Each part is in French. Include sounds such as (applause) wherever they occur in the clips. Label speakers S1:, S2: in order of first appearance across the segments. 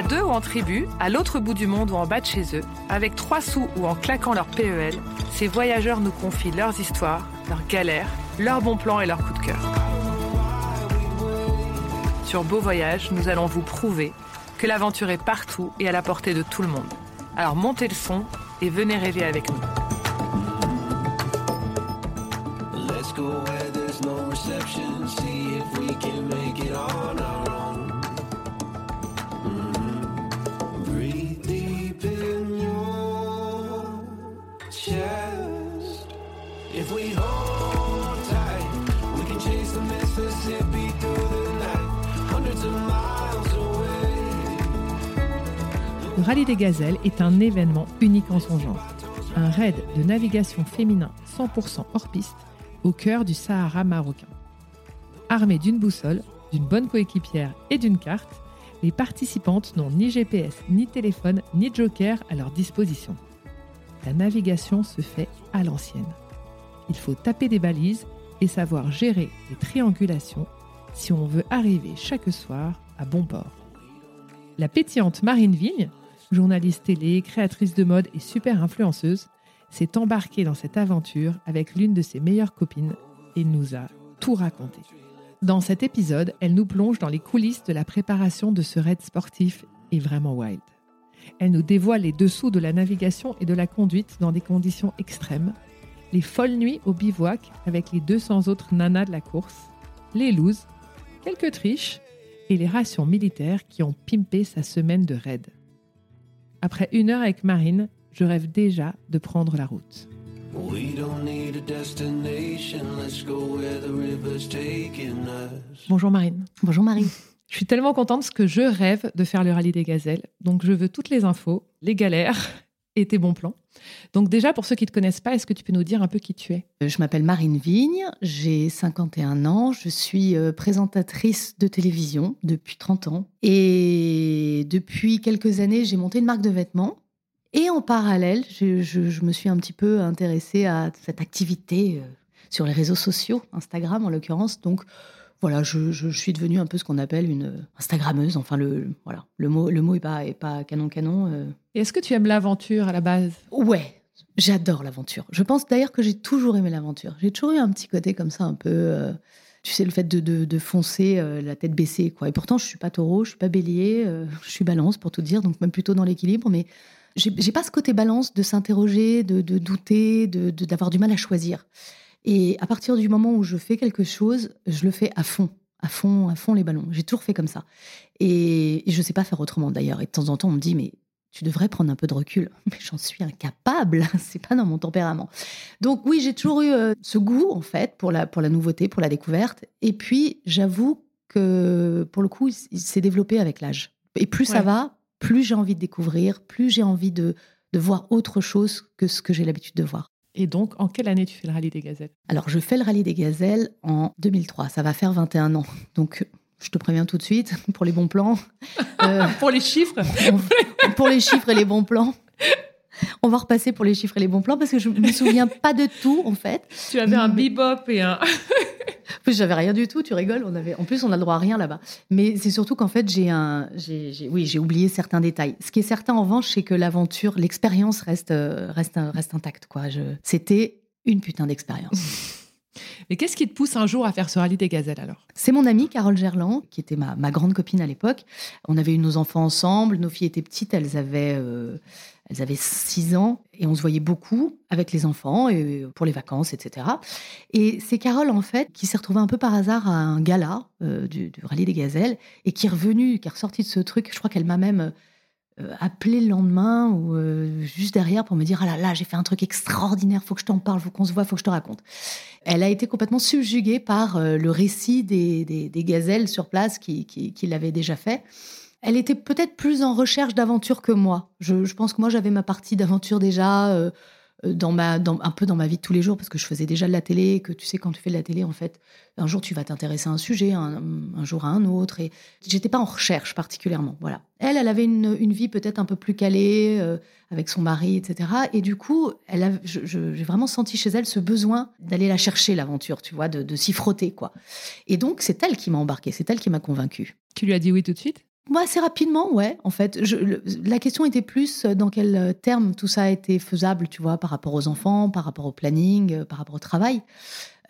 S1: À deux ou en tribu, à l'autre bout du monde ou en bas de chez eux, avec trois sous ou en claquant leur PEL, ces voyageurs nous confient leurs histoires, leurs galères, leurs bons plans et leurs coups de cœur. Sur Beau Voyage, nous allons vous prouver que l'aventure est partout et à la portée de tout le monde. Alors montez le son et venez rêver avec nous.
S2: Rallye des Gazelles est un événement unique en son genre. Un raid de navigation féminin 100% hors piste au cœur du Sahara marocain. Armées d'une boussole, d'une bonne coéquipière et d'une carte, les participantes n'ont ni GPS, ni téléphone, ni joker à leur disposition. La navigation se fait à l'ancienne. Il faut taper des balises et savoir gérer les triangulations si on veut arriver chaque soir à bon port. La pétillante Marine Vigne journaliste télé, créatrice de mode et super influenceuse, s'est embarquée dans cette aventure avec l'une de ses meilleures copines et nous a tout raconté. Dans cet épisode, elle nous plonge dans les coulisses de la préparation de ce raid sportif et vraiment wild. Elle nous dévoile les dessous de la navigation et de la conduite dans des conditions extrêmes, les folles nuits au bivouac avec les 200 autres nanas de la course, les looses, quelques triches et les rations militaires qui ont pimpé sa semaine de raid. Après une heure avec Marine, je rêve déjà de prendre la route. Bonjour Marine.
S3: Bonjour Marie.
S2: Je suis tellement contente parce que je rêve de faire le rallye des gazelles. Donc je veux toutes les infos, les galères et tes bons plans. Donc déjà, pour ceux qui ne te connaissent pas, est-ce que tu peux nous dire un peu qui tu es?
S3: Euh, Je m'appelle Marine Vigne, j'ai 51 ans, je suis euh, présentatrice de télévision depuis 30 ans. Et depuis quelques années, j'ai monté une marque de vêtements. Et en parallèle, je, me suis un petit peu intéressée à cette activité euh, sur les réseaux sociaux, Instagram en l'occurrence. Donc, voilà, je, suis devenue un peu ce qu'on appelle une Instagrammeuse. Enfin, le, voilà, le mot, le mot est pas, est pas canon canon.
S2: Euh. Est-ce que tu aimes l'aventure à la base?
S3: Ouais, j'adore l'aventure. Je pense d'ailleurs que j'ai toujours aimé l'aventure. J'ai toujours eu un petit côté comme ça, un peu. Euh, tu sais, le fait de, de, foncer euh, la tête baissée, quoi. Et pourtant, je suis pas taureau, je suis pas bélier, je suis balance pour tout dire, donc même plutôt dans l'équilibre. Mais j'ai pas ce côté balance de s'interroger, de, de, douter, d'avoir du mal à choisir. Et à partir du moment où je fais quelque chose, je le fais à fond, à fond, à fond les ballons. J'ai toujours fait comme ça. Et, je ne sais pas faire autrement d'ailleurs. Et de temps en temps, on me dit, mais tu devrais prendre un peu de recul. (laughs) Mais j'en suis incapable. (laughs) C'est pas dans mon tempérament. Donc oui, j'ai toujours eu euh, ce goût en fait pour la pour la nouveauté, pour la découverte. Et puis j'avoue que pour le coup, il s'est développé avec l'âge. Et plus ça va, plus j'ai envie de découvrir, plus j'ai envie de, de voir autre chose que ce que j'ai l'habitude de voir.
S2: Et donc, en quelle année tu fais le rallye des gazelles?
S3: Alors, je fais le rallye des gazelles en 2003. Ça va faire 21 ans. Donc, je te préviens tout de suite pour les bons plans. (laughs)
S2: Euh, pour les chiffres?
S3: Pour les chiffres et les bons plans. On va repasser pour les chiffres et les bons plans parce que je ne me souviens (laughs) pas de tout, en fait.
S2: Tu avais un bebop et un.
S3: plus, j'avais rien du tout, tu rigoles. On avait, en plus, on a le droit à rien là-bas. Mais c'est surtout qu'en fait, j'ai un, j'ai, oui, j'ai oublié certains détails. Ce qui est certain, en revanche, c'est que l'aventure, l'expérience reste, euh, reste, reste intacte, quoi. Je... C'était une putain d'expérience. (laughs)
S2: Mais qu'est-ce qui te pousse un jour à faire ce rallye des gazelles alors?
S3: C'est mon amie Carole Gerland, qui était ma, ma grande copine à l'époque. On avait eu nos enfants ensemble, nos filles étaient petites, elles avaient, euh, elles avaient 6 ans et on se voyait beaucoup avec les enfants et pour les vacances, etc. Et c'est Carole, en fait, qui s'est retrouvée un peu par hasard à un gala euh, du, rallye des gazelles et qui est revenue, qui est ressortie de ce truc. Je crois qu'elle m'a même euh, appelé le lendemain ou euh, juste derrière pour me dire ah là là j'ai fait un truc extraordinaire faut que je t'en parle faut qu'on se voit faut que je te raconte elle a été complètement subjuguée par euh, le récit des, gazelles sur place qui, qui, qui l'avaient déjà fait elle était peut-être plus en recherche d'aventure que moi je, pense que moi j'avais ma partie d'aventure déjà euh, dans ma, un peu dans ma vie de tous les jours, parce que je faisais déjà de la télé, que tu sais, quand tu fais de la télé, en fait, un jour tu vas t'intéresser à un sujet, un, jour à un autre, et j'étais pas en recherche particulièrement. Voilà. Elle, elle avait une, vie peut-être un peu plus calée, euh, avec son mari, etc. Et du coup, elle j'ai vraiment senti chez elle ce besoin d'aller la chercher, l'aventure, tu vois, de, de s'y frotter, quoi. Et donc, c'est elle qui m'a embarquée, c'est elle qui m'a convaincue.
S2: Tu lui as dit oui tout de suite?
S3: Moi, assez rapidement, ouais. En fait, je, le, la question était plus dans quel terme tout ça a été faisable, tu vois, par rapport aux enfants, par rapport au planning, euh, par rapport au travail.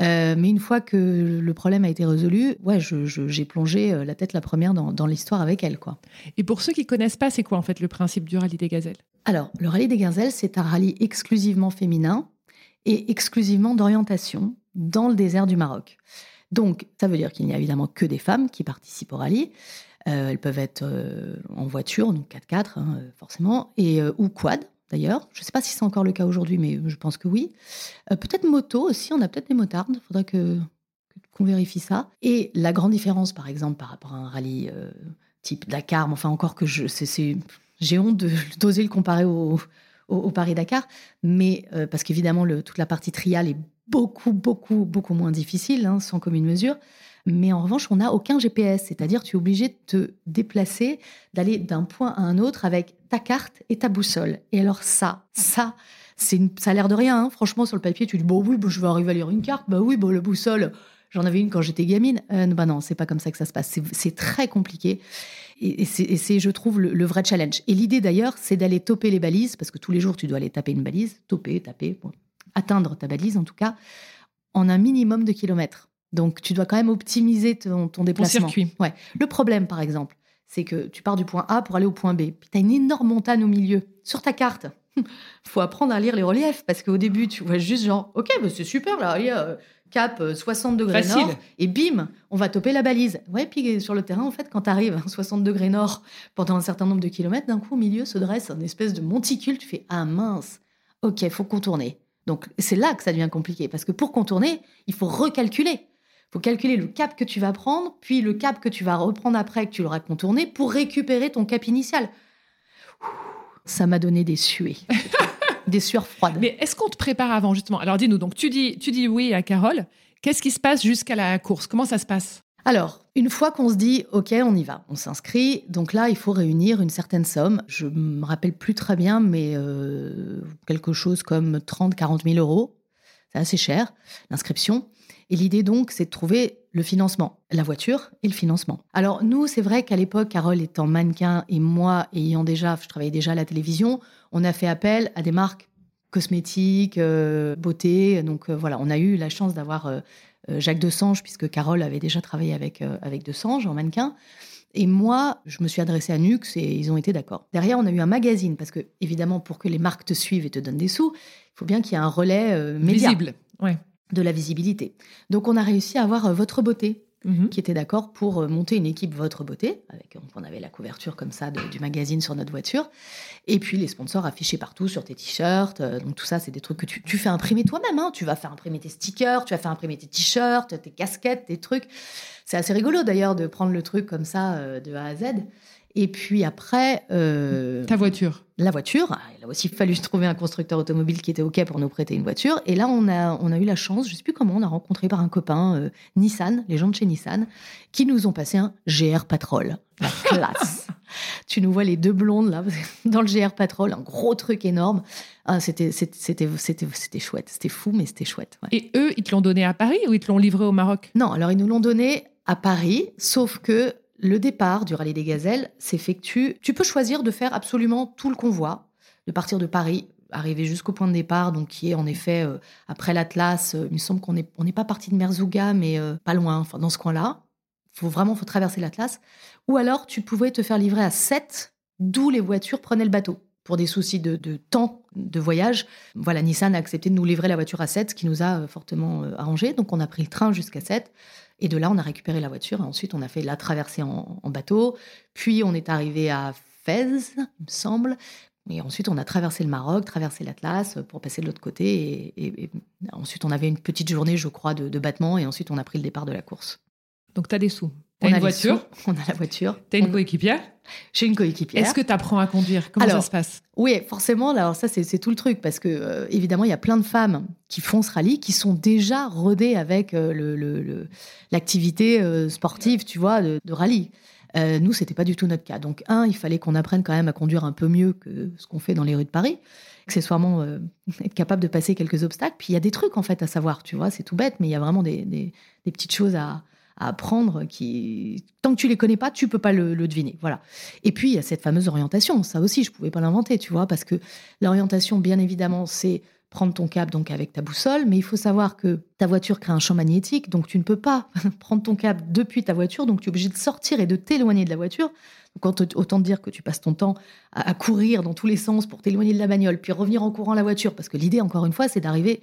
S3: Euh, mais une fois que le problème a été résolu, ouais, j'ai je, je, plongé euh, la tête la première dans, dans l'histoire avec elle, quoi.
S2: Et pour ceux qui connaissent pas, c'est quoi en fait le principe du rallye des gazelles?
S3: Alors, le rallye des gazelles, c'est un rallye exclusivement féminin et exclusivement d'orientation dans le désert du Maroc. Donc, ça veut dire qu'il n'y a évidemment que des femmes qui participent au rallye. Euh, elles peuvent être euh, en voiture, donc 4x4 hein, forcément, et, euh, ou quad d'ailleurs. Je ne sais pas si c'est encore le cas aujourd'hui, mais je pense que oui. Euh, peut-être moto aussi, on a peut-être des motards, il faudrait que, qu'on vérifie ça. Et la grande différence, par exemple, par rapport à un rallye type Dakar, enfin encore que je, c'est, j'ai honte de, (laughs) d'oser le comparer au, au, Paris-Dakar, mais parce qu'évidemment, toute la partie trial est beaucoup, beaucoup, beaucoup moins difficile, hein, sans commune mesure. Mais en revanche, on n'a aucun GPS, c'est-à-dire tu es obligé de te déplacer, d'aller d'un point à un autre avec ta carte et ta boussole. Et alors ça, ça, c'est une... ça a l'air de rien. Hein. Franchement, sur le papier, tu dis bon oui, bon, je vais arriver à lire une carte. Bah oui, bon le boussole, j'en avais une quand j'étais gamine. Euh, bah non, c'est pas comme ça que ça se passe. C'est très compliqué. Et c'est, je trouve, le, vrai challenge. Et l'idée d'ailleurs, c'est d'aller toper les balises, parce que tous les jours, tu dois aller taper une balise, toper, taper, atteindre ta balise en tout cas, en un minimum de kilomètres. Donc, tu dois quand même optimiser ton, ton déplacement.
S2: Ton circuit.
S3: Ouais. Le problème, par exemple, c'est que tu pars du point A pour aller au point B. Puis tu as une énorme montagne au milieu. Sur ta carte, (laughs) faut apprendre à lire les reliefs parce qu'au début, tu vois juste genre, ok, bah c'est super là, il y a cap 60 degrés
S2: Facile.
S3: nord et bim, on va toper la balise. Ouais, puis sur le terrain, en fait, quand tu arrives à 60 degrés nord pendant un certain nombre de kilomètres, d'un coup, au milieu se dresse une espèce de monticule. Tu fais, ah mince, ok, faut contourner. Donc c'est là que ça devient compliqué parce que pour contourner, il faut recalculer faut calculer le cap que tu vas prendre, puis le cap que tu vas reprendre après que tu l'auras contourné pour récupérer ton cap initial. Ça m'a donné des suées. (laughs) des sueurs froides.
S2: Mais est-ce qu'on te prépare avant, justement? Alors dis-nous, donc tu dis, tu dis oui à Carole. Qu'est-ce qui se passe jusqu'à la course? Comment ça se passe?
S3: Alors, une fois qu'on se dit, OK, on y va, on s'inscrit, donc là, il faut réunir une certaine somme. Je me rappelle plus très bien, mais euh, quelque chose comme 30, 40 000 euros. C'est assez cher, l'inscription. Et l'idée donc, c'est de trouver le financement, la voiture et le financement. Alors nous, c'est vrai qu'à l'époque, Carole étant mannequin et moi ayant déjà, je travaillais déjà à la télévision, on a fait appel à des marques cosmétiques, euh, beauté. Donc euh, voilà, on a eu la chance d'avoir Jacques Desange, puisque Carole avait déjà travaillé avec, euh, avec Desange en mannequin. Et moi, je me suis adressée à Nux et ils ont été d'accord. Derrière, on a eu un magazine, parce que évidemment, pour que les marques te suivent et te donnent des sous, il faut bien qu'il y ait un relais euh, média.
S2: Visible, ouais
S3: de la visibilité. Donc on a réussi à avoir Votre Beauté, mmh. qui était d'accord pour monter une équipe Votre Beauté. Avec, on avait la couverture comme ça du magazine sur notre voiture. Et puis les sponsors affichés partout sur tes t-shirts. Donc tout ça, c'est des trucs que tu, fais imprimer toi-même. Hein. Tu vas faire imprimer tes stickers, tu vas faire imprimer tes t-shirts, tes casquettes, tes trucs. C'est assez rigolo d'ailleurs de prendre le truc comme ça de A à Z. Et puis après. euh,
S2: Ta voiture.
S3: la voiture. Il a aussi fallu trouver un constructeur automobile qui était OK pour nous prêter une voiture. Et là, on a, on a eu la chance, je ne sais plus comment, on a rencontré par un copain euh, Nissan, les gens de chez Nissan, qui nous ont passé un GR Patrol. La (laughs) classe. tu nous vois les deux blondes là, (laughs) dans le GR Patrol, un gros truc énorme. Ah, c'était, c'était, c'était, c'était, c'était chouette. C'était fou, mais c'était chouette. ouais.
S2: Et eux, ils te l'ont donné à Paris ou ils te l'ont livré au Maroc?
S3: Non, alors ils nous l'ont donné à Paris, sauf que le départ du rallye des gazelles s'effectue. Tu peux choisir de faire absolument tout le convoi, de partir de Paris, arriver jusqu'au point de départ, donc qui est en effet euh, après l'Atlas. euh, il me semble qu'on n'est pas parti de Merzouga, mais euh, pas loin, enfin dans ce coin-là. Faut vraiment faut traverser l'Atlas. Ou alors tu pouvais te faire livrer à 7, d'où les voitures prenaient le bateau. Pour des soucis de, de temps de voyage, voilà, Nissan a accepté de nous livrer la voiture à 7, ce qui nous a fortement arrangé. Donc on a pris le train jusqu'à 7. Et de là, on a récupéré la voiture et ensuite on a fait la traversée en, bateau. Puis on est arrivé à Fès, il me semble. Et ensuite, on a traversé le Maroc, traversé l'Atlas pour passer de l'autre côté. Et ensuite, on avait une petite journée, je crois, de, de battement. Et ensuite, on a pris le départ de la course.
S2: Donc, tu as des sous. Tu
S3: on
S2: as
S3: a
S2: une voiture,
S3: sous, on a la voiture.
S2: tu as une
S3: on-
S2: coéquipière?
S3: J'ai une coéquipière.
S2: Est-ce que tu apprends à conduire? Comment ça se passe?
S3: Oui, forcément. Alors ça, c'est tout le truc parce que euh, évidemment, il y a plein de femmes qui font ce rallye, qui sont déjà rodées avec euh, le- le- le- l'activité euh, sportive, tu vois, de, de rallye. Nous, c'était pas du tout notre cas. Donc, un, il fallait qu'on apprenne quand même à conduire un peu mieux que ce qu'on fait dans les rues de Paris. Accessoirement, (laughs) être capable de passer quelques obstacles. Puis il y a des trucs en fait à savoir, tu vois. C'est tout bête, mais il y a vraiment des, des- des petites choses à, à apprendre qui, tant que tu les connais pas, tu peux pas le, deviner. Voilà. Et puis, il y a cette fameuse orientation. Ça aussi, je pouvais pas l'inventer, tu vois, parce que l'orientation, bien évidemment, c'est prendre ton cap donc avec ta boussole, mais il faut savoir que ta voiture crée un champ magnétique, donc tu ne peux pas (laughs) prendre ton cap depuis ta voiture, donc tu es obligé de sortir et de t'éloigner de la voiture. Donc autant- te dire que tu passes ton temps à, courir dans tous les sens pour t'éloigner de la bagnole, puis revenir en courant la voiture, parce que l'idée, encore une fois, c'est d'arriver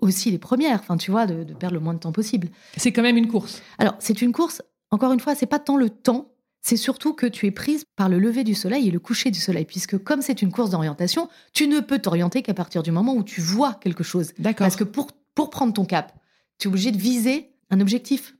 S3: aussi les premières, enfin tu vois, de, de perdre le moins de temps possible.
S2: C'est quand même une course.
S3: Alors, c'est une course, encore une fois, c'est pas tant le temps, c'est surtout que tu es prise par le lever du soleil et le coucher du soleil, puisque comme c'est une course d'orientation, tu ne peux t'orienter qu'à partir du moment où tu vois quelque chose.
S2: D'accord.
S3: Parce que pour, pour prendre ton cap, tu es obligé de viser un objectif.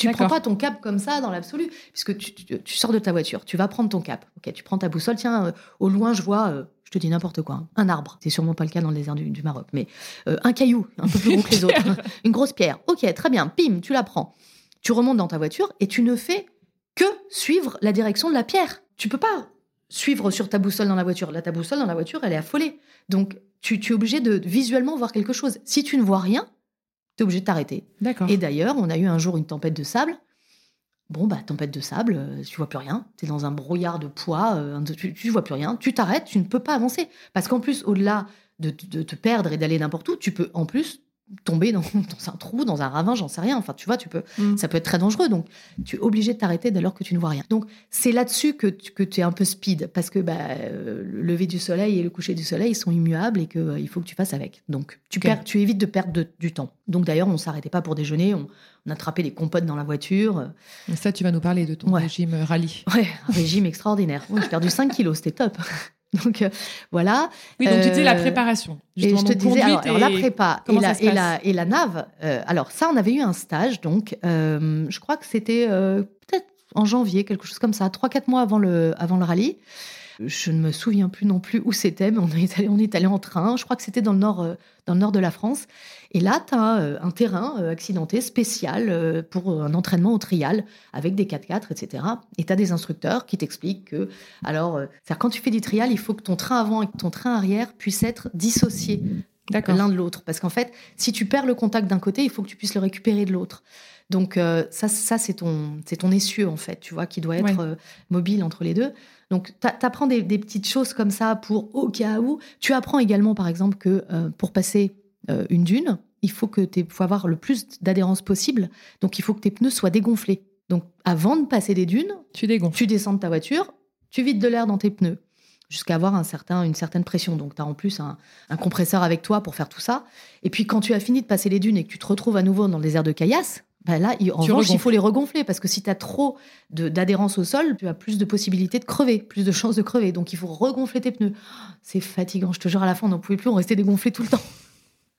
S3: Tu
S2: D'accord.
S3: prends pas ton cap comme ça dans l'absolu, puisque tu, tu- tu sors de ta voiture, tu vas prendre ton cap. Ok, tu prends ta boussole. Tiens, euh, au loin, je vois, euh, je te dis n'importe quoi, hein, un arbre. C'est sûrement pas le cas dans le désert du, du Maroc, mais euh, un caillou, un peu plus gros que les (laughs) autres, une grosse pierre. Ok, très bien. Pim, tu la prends. Tu remontes dans ta voiture et tu ne fais que suivre la direction de la pierre. Tu peux pas suivre sur ta boussole dans la voiture. Là, ta boussole dans la voiture, elle est affolée. Donc, tu, tu es obligé de visuellement voir quelque chose. Si tu ne vois rien, tu es obligé de t'arrêter.
S2: D'accord.
S3: Et d'ailleurs, on a eu un jour une tempête de sable. Bon, bah, tempête de sable, euh, tu vois plus rien. Tu es dans un brouillard de poids, euh, tu, tu vois plus rien. Tu t'arrêtes, tu ne peux pas avancer. Parce qu'en plus, au-delà de, de te perdre et d'aller n'importe où, tu peux en plus tomber dans, (laughs) dans un trou, dans un ravin, j'en sais rien. Enfin, tu vois, tu peux,
S2: Mm.
S3: ça peut être très dangereux. Donc, tu es obligé de t'arrêter dès lors que tu ne vois rien. Donc, c'est là-dessus que, tu- que tu es un peu speed. Parce que bah, euh, le lever du soleil et le coucher du soleil sont immuables et qu'il faut que tu fasses avec. Donc, tu, perds, tu évites de perdre de- du temps. Donc, d'ailleurs, on ne s'arrêtait pas pour déjeuner. On, on attrapait des compotes dans la voiture.
S2: Et Ça, tu vas nous parler de ton
S3: Ouais.
S2: régime euh, rallye.
S3: Ouais, un régime extraordinaire. Ouais, J'ai perdu 5 kilos, c'était top. (laughs) (laughs) Donc, euh, voilà.
S2: Oui, donc tu disais la
S3: Euh,
S2: préparation.
S3: Et je te disais, alors, la prépa et la, et, la, et la nave, euh, alors ça, on avait eu un stage, donc euh, je crois que c'était euh, peut-être en janvier, quelque chose comme ça, 3-4 mois avant le, avant le rallye. Je ne me souviens plus non plus où c'était, mais on est allé, on est allé en train. Je crois que c'était dans le nord, euh, dans le nord de la France. Et là, tu as un terrain euh, accidenté spécial euh, pour un entraînement au trial avec des 4x4, etc. Et tu as des instructeurs qui t'expliquent que, alors, euh, quand tu fais du trial, il faut que ton train avant et ton train arrière puissent être dissociés l'un de l'autre. Parce qu'en fait, si tu perds le contact d'un côté, il faut que tu puisses le récupérer de l'autre. Donc euh, ça, ça c'est ton, c'est ton essieu en fait, tu vois, qui doit être
S2: Ouais.
S3: euh, mobile entre les deux. Donc tu apprends des, des petites choses comme ça pour au cas où. Tu apprends également, par exemple, que euh, pour passer une dune, il faut que tu faut avoir le plus d'adhérence possible. Donc il faut que tes pneus soient dégonflés. Donc avant de passer des dunes,
S2: Tu dégonfles.
S3: tu descends de ta voiture, tu vides de l'air dans tes pneus jusqu'à avoir un certain, une certaine pression. Donc, tu as en plus un, un compresseur avec toi pour faire tout ça. Et puis, quand tu as fini de passer les dunes et que tu te retrouves à nouveau dans le désert de Caillasse, ben là, en
S2: Tu
S3: revanche, il faut les regonfler parce que si tu as trop d'adhérence au sol, tu as plus de possibilités de crever, plus de chances de crever. Donc, il faut regonfler tes pneus. C'est fatigant, je te jure, à la fin, on n'en pouvait plus, on restait dégonflé tout le temps.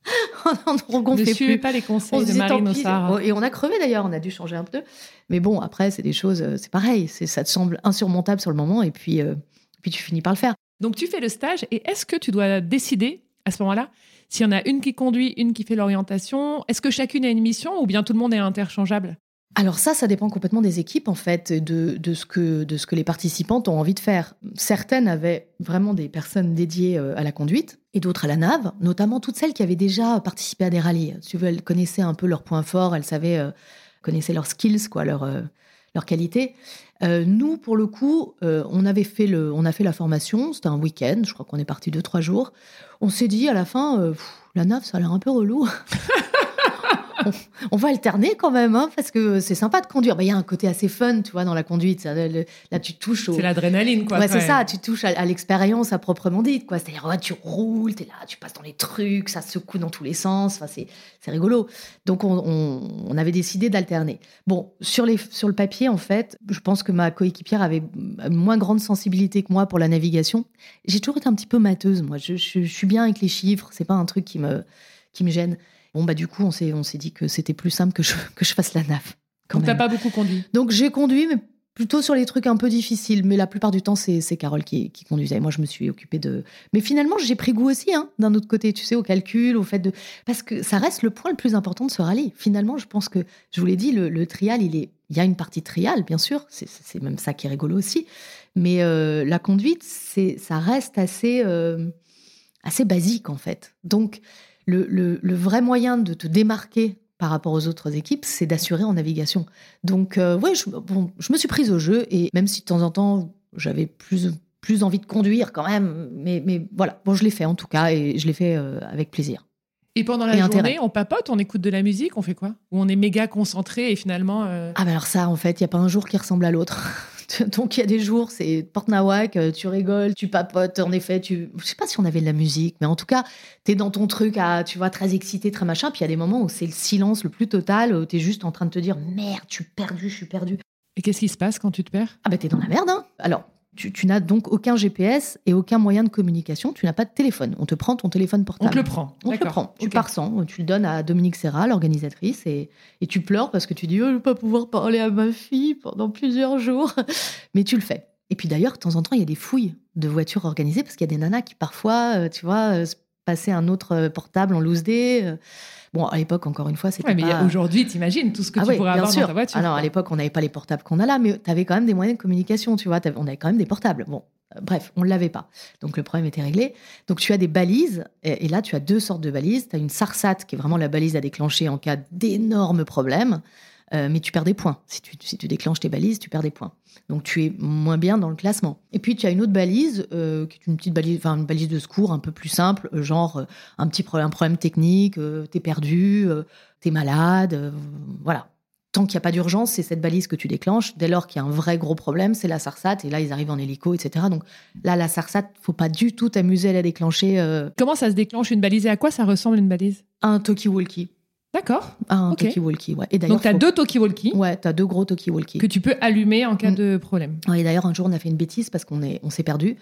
S3: (laughs) on
S2: ne suivez
S3: plus.
S2: pas les
S3: On
S2: conseils de
S3: pis. Et on a crevé d'ailleurs, on a dû changer un peu. Mais bon, après, c'est des choses, euh, c'est pareil. Ça te semble insurmontable sur le moment et puis, euh, puis tu finis par le faire.
S2: Donc tu fais le stage et est-ce que tu dois décider à ce moment-là s'il y en a une qui conduit, une qui fait l'orientation Est-ce que chacune a une mission ou bien tout le monde est interchangeable?
S3: Alors ça, ça dépend complètement des équipes, en fait, de, de, ce que, de ce que les participantes ont envie de faire. Certaines avaient vraiment des personnes dédiées euh, à la conduite et d'autres à la nave, notamment toutes celles qui avaient déjà participé à des rallyes. Tu veux, elles connaissaient un peu leurs points forts, elles savaient, euh, connaissaient leurs skills, quoi, leurs euh, leurs qualités. Euh, nous, pour le coup, euh, on avait fait le, on a fait la formation. C'était un week-end. Je crois qu'on est parti deux trois jours. On s'est dit à la fin, euh, la nave, ça a l'air un peu relou. (laughs) on, on va alterner quand même, hein, parce que c'est sympa de conduire. Bah, Il y a un côté assez fun, tu vois, dans la conduite. Ça, le- là, tu touches au.
S2: C'est l'adrénaline, quoi.
S3: Ouais, c'est ça, tu touches à, à l'expérience à proprement dite, quoi. C'est-à-dire, ouais, tu roules, t'es là, tu passes dans les trucs, ça secoue dans tous les sens, enfin, c'est, c'est rigolo. Donc, on, on- on avait décidé d'alterner. Bon, sur, les, sur le papier, en fait, je pense que ma coéquipière avait une moins grande sensibilité que moi pour la navigation. J'ai toujours été un petit peu mateuse, moi. Je, je- je suis bien avec les chiffres, c'est pas un truc qui me, qui me gêne. Bon, bah, du coup, on s'est, on s'est dit que c'était plus simple que je, (laughs) que je fasse la nave. quand
S2: Donc t'as pas beaucoup conduit.
S3: Donc j'ai conduit, mais plutôt sur les trucs un peu difficiles. Mais la plupart du temps, c'est c'est Carole qui, qui conduisait. Moi, je me suis occupée de. Mais finalement, j'ai pris goût aussi, hein, d'un autre côté, tu sais, au calcul, au fait de. Parce que ça reste le point le plus important de ce rallye. Finalement, je pense que, je vous l'ai dit, le, le trial, il est. Il y a une partie trial, bien sûr. C'est c'est même ça qui est rigolo aussi. Mais euh, la conduite, c'est ça reste assez, euh, assez basique, en fait. Donc, le, le- le vrai moyen de te démarquer par rapport aux autres équipes, c'est d'assurer en navigation. Donc, euh, ouais, je, bon, je me suis prise au jeu et même si de temps en temps, j'avais plus, plus envie de conduire quand même, mais, mais voilà, bon, je l'ai fait en tout cas et je l'ai fait euh, avec plaisir.
S2: Et pendant la
S3: Et
S2: journée,
S3: intérêt.
S2: on papote, on écoute de la musique, on fait quoi? Ou on est méga concentré et finalement. euh,
S3: Ah, bah alors ça, en fait, il n'y a pas un jour qui ressemble à l'autre. (laughs) Donc, il y a des jours, c'est porte nawak, euh, tu rigoles, tu papotes, en effet, tu. Je sais pas si on avait de la musique, mais en tout cas, t'es dans ton truc, à, tu vois, très excité, très machin. Puis il y a des moments où c'est le silence le plus total, où t'es juste en train de te dire merde, je suis perdu, je suis perdu.
S2: Et qu'est-ce qui se passe quand tu te perds?
S3: Ah bah t'es dans la merde, hein Alors, tu, tu n'as donc aucun GPS et aucun moyen de communication, tu n'as pas de téléphone. On te prend ton téléphone
S2: On
S3: portable.
S2: te le prend.
S3: On te le prend. Tu pars sans, tu le donnes à Dominique Serra, l'organisatrice, et, et tu pleures parce que tu dis oh, Je ne vais pas pouvoir parler à ma fille pendant plusieurs jours. (laughs) Mais tu le fais. Et puis d'ailleurs, de temps en temps, il y a des fouilles de voitures organisées parce qu'il y a des nanas qui parfois, euh, tu vois, euh, se passaient un autre euh, portable en loose day. euh. Bon, à l'époque, encore une fois, c'était
S2: Ouais, mais
S3: pas...
S2: aujourd'hui, t'imagines tout ce que
S3: Ah
S2: tu
S3: oui,
S2: pourrais
S3: bien
S2: avoir
S3: sûr.
S2: dans ta voiture.
S3: Alors, à l'époque, on n'avait pas les portables qu'on a là, mais tu avais quand même des moyens de communication, tu vois. T'avais- On avait quand même des portables. Bon, euh, bref, on ne l'avait pas. Donc, le problème était réglé. Donc, tu as des balises, et, et là, tu as deux sortes de balises. Tu as une SARSAT, qui est vraiment la balise à déclencher en cas d'énormes problèmes, euh, mais tu perds des points. Si tu, si tu déclenches tes balises, tu perds des points. Donc, tu es moins bien dans le classement. Et puis, tu as une autre balise, euh, qui est une petite balise, enfin, une balise de secours un peu plus simple, euh, genre un petit problème, un problème technique, euh, t'es perdu, t'es malade, voilà. Tant qu'il n'y a pas d'urgence, c'est cette balise que tu déclenches. Dès lors qu'il y a un vrai gros problème, c'est la SARSAT. Et là, ils arrivent en hélico, etc. Donc là, la SARSAT, faut pas du tout t'amuser à la déclencher
S2: Comment ça se déclenche une balise? Et à quoi ça ressemble une balise?
S3: À un talkie-walkie.
S2: D'accord.
S3: Un
S2: Ok.
S3: talkie-walkie, ouais. Et
S2: Donc tu as
S3: faut-
S2: deux talkie-walkie
S3: Ouais, t'as deux gros talkie-walkie.
S2: que tu peux allumer en cas
S3: Mm.
S2: de problème.
S3: Ouais, Et d'ailleurs, un jour, on a fait une bêtise parce qu'on est, on s'est perdu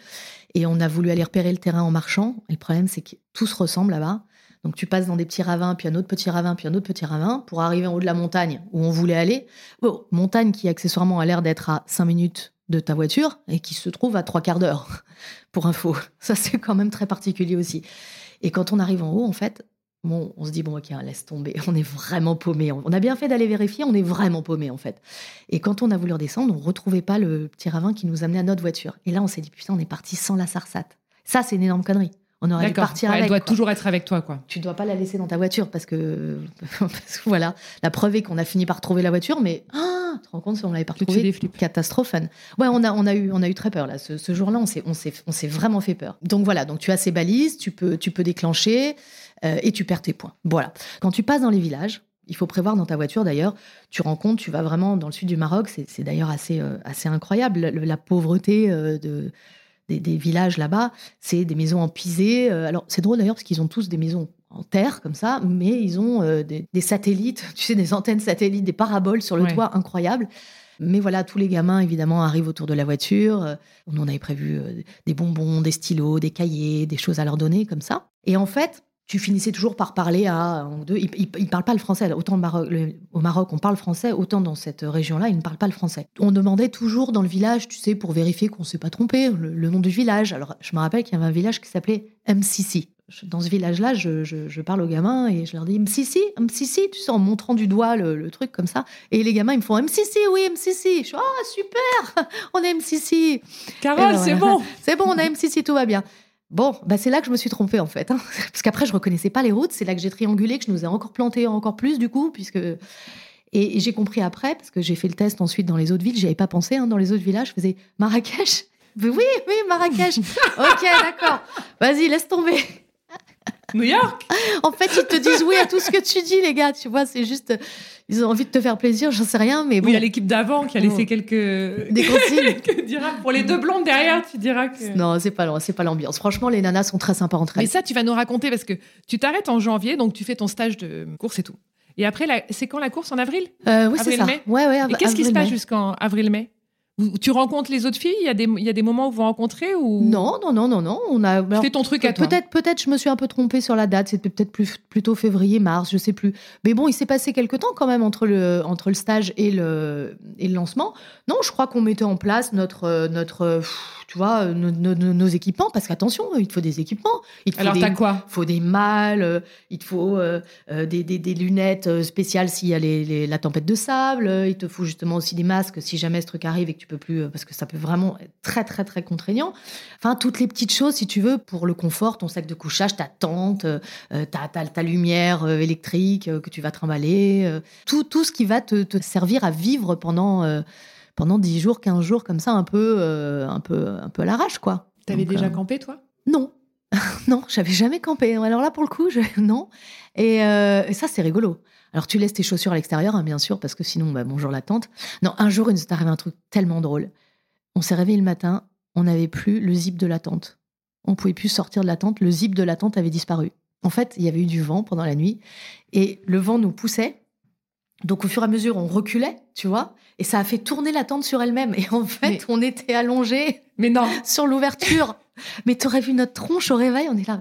S3: et on a voulu aller repérer le terrain en marchant. Et le problème, c'est que tout se ressemble là-bas. Donc, tu passes dans des petits ravins, puis un autre petit ravin, puis un autre petit ravin pour arriver en haut de la montagne où on voulait aller. Bon, montagne qui, accessoirement, a l'air d'être à 5 minutes de ta voiture et qui se trouve à trois quarts d'heure, (laughs) pour info. Ça, c'est quand même très particulier aussi. Et quand on arrive en haut, en fait, bon, on se dit, bon, ok, laisse tomber, (laughs) on est vraiment paumé. On a bien fait d'aller vérifier, on est vraiment paumé, en fait. Et quand on a voulu redescendre, on retrouvait pas le petit ravin qui nous amenait à notre voiture. Et là, on s'est dit, putain, on est parti sans la SARSAT. Ça, c'est une énorme connerie. On aurait dû partir
S2: Ouais,
S3: avec.
S2: Elle doit
S3: quoi.
S2: toujours être avec toi, quoi.
S3: Tu dois pas la laisser dans ta voiture parce que, (laughs) parce que voilà, la preuve est qu'on a fini par trouver la voiture, mais ah, tu te rends compte si on l'avait pas retrouvée. Catastrophane. Ouais, on a, on a eu, on a eu très peur là. Ce, ce jour-là, on s'est, on s'est, on s'est vraiment fait peur. Donc voilà, donc tu as ces balises, tu peux, tu peux déclencher et tu perds tes points. Voilà. Quand tu passes dans les villages, il faut prévoir dans ta voiture d'ailleurs. Tu rencontres, tu vas vraiment dans le sud du Maroc. C'est, d'ailleurs assez, euh, assez incroyable la, la pauvreté euh, de des, des villages là-bas. C'est des maisons en pisé. Euh, alors c'est drôle d'ailleurs parce qu'ils ont tous des maisons en terre comme ça, mais ils ont euh, des, des satellites, (laughs) tu sais, des antennes satellites, des paraboles sur le
S2: Ouais.
S3: toit, incroyable. Mais voilà, tous les gamins, évidemment, arrivent autour de la voiture. Euh, On en avait prévu euh, des bonbons, des stylos, des cahiers, des choses à leur donner comme ça. Et en fait, tu finissais toujours par parler à un ou deux. Ils ne parlent pas le français. Autant Maroc, au Maroc, on parle français, autant dans cette région-là, ils ne parlent pas le français. On demandait toujours dans le village, tu sais, pour vérifier qu'on ne s'est pas trompé, le, nom du village. Alors, je me rappelle qu'il y avait un village qui s'appelait MCC. Dans ce village-là, je, parle aux gamins et je leur dis MCC, MCC, tu sais, en montrant du doigt le, truc comme ça. Et les gamins, ils me font MCC, oui, MCC. Je suis, ah, super, (laughs) on a MCC.
S2: Carole, c'est bon. (laughs)
S3: c'est bon, on a MCC, tout va bien. Bon, bah c'est là que je me suis trompée en fait. Hein. (laughs) Parce qu'après, je reconnaissais pas les routes. C'est là que j'ai triangulé, que je nous ai encore planté encore plus du coup, puisque. Et, j'ai compris après, parce que j'ai fait le test ensuite dans les autres villes. J'y avais pas pensé. Hein, dans les autres villages, je faisais Marrakech. (laughs) Oui, oui, Marrakech. (laughs) ok, d'accord. Vas-y, laisse tomber.
S2: New York
S3: En fait, ils te disent oui à tout ce que tu dis, les gars. Tu vois, c'est juste. Ils ont envie de te faire plaisir, j'en sais rien, mais bon.
S2: il y a l'équipe d'avant qui a laissé quelques.
S3: Des consignes. (laughs)
S2: pour les deux blondes derrière, tu diras que.
S3: Non, c'est pas, c'est pas l'ambiance. Franchement, les nanas sont très sympas entre elles.
S2: Mais ça, tu vas nous raconter parce que tu t'arrêtes en janvier, donc tu fais ton stage de course et tout. Et après, c'est quand la course En avril?
S3: Euh, Oui, c'est ça.
S2: Mai?
S3: Ouais, ouais,
S2: et qu'est-ce qui se passe jusqu'en avril-mai tu rencontres les autres filles? Il y, a des, il y a des moments où vous rencontrez ou?
S3: Non, non, non, non, non. On a.
S2: Tu fais ton truc à
S3: toi. Peut-être, peut-être, je me suis un peu trompée sur la date. C'était peut-être plus, plutôt février, mars, je sais plus. Mais bon, il s'est passé quelques temps quand même entre le, entre le stage et le, et le lancement. Non, je crois qu'on mettait en place notre, notre tu vois, euh, nos, équipements, parce qu'attention, il te faut des équipements. Il
S2: te Alors, t'as quoi
S3: Il faut des malles, euh, il te faut euh, des, des, lunettes spéciales s'il y a les, la tempête de sable, il te faut justement aussi des masques si jamais ce truc arrive et que tu peux plus, parce que ça peut vraiment être très, très, très contraignant. Enfin, toutes les petites choses, si tu veux, pour le confort, ton sac de couchage, ta tente, ta, ta, lumière électrique que tu vas trimballer, tout, tout ce qui va te, te servir à vivre pendant pendant 10 jours, 15 jours, comme ça, un peu, euh, un peu, un peu à l'arrache, quoi.
S2: T'avais déjà euh, campé, toi?
S3: Non. (laughs) non, j'avais jamais campé. Alors là, pour le coup, je... non. Euh, et, ça, c'est rigolo. Alors, tu laisses tes chaussures à l'extérieur, hein, bien sûr, parce que sinon, bah, bonjour la tente. Non, un jour, il nous est arrivé un truc tellement drôle. On s'est réveillé le matin, on n'avait plus le zip de la tente. On pouvait plus sortir de la tente, le zip de la tente avait disparu. En fait, il y avait eu du vent pendant la nuit, et le vent nous poussait. Donc, au fur et à mesure, on reculait, tu vois. Et ça a fait tourner la tente sur elle-même. Et en fait, on était allongés
S2: mais non. (laughs)
S3: sur l'ouverture. mais tu aurais vu notre tronche au réveil, on est là.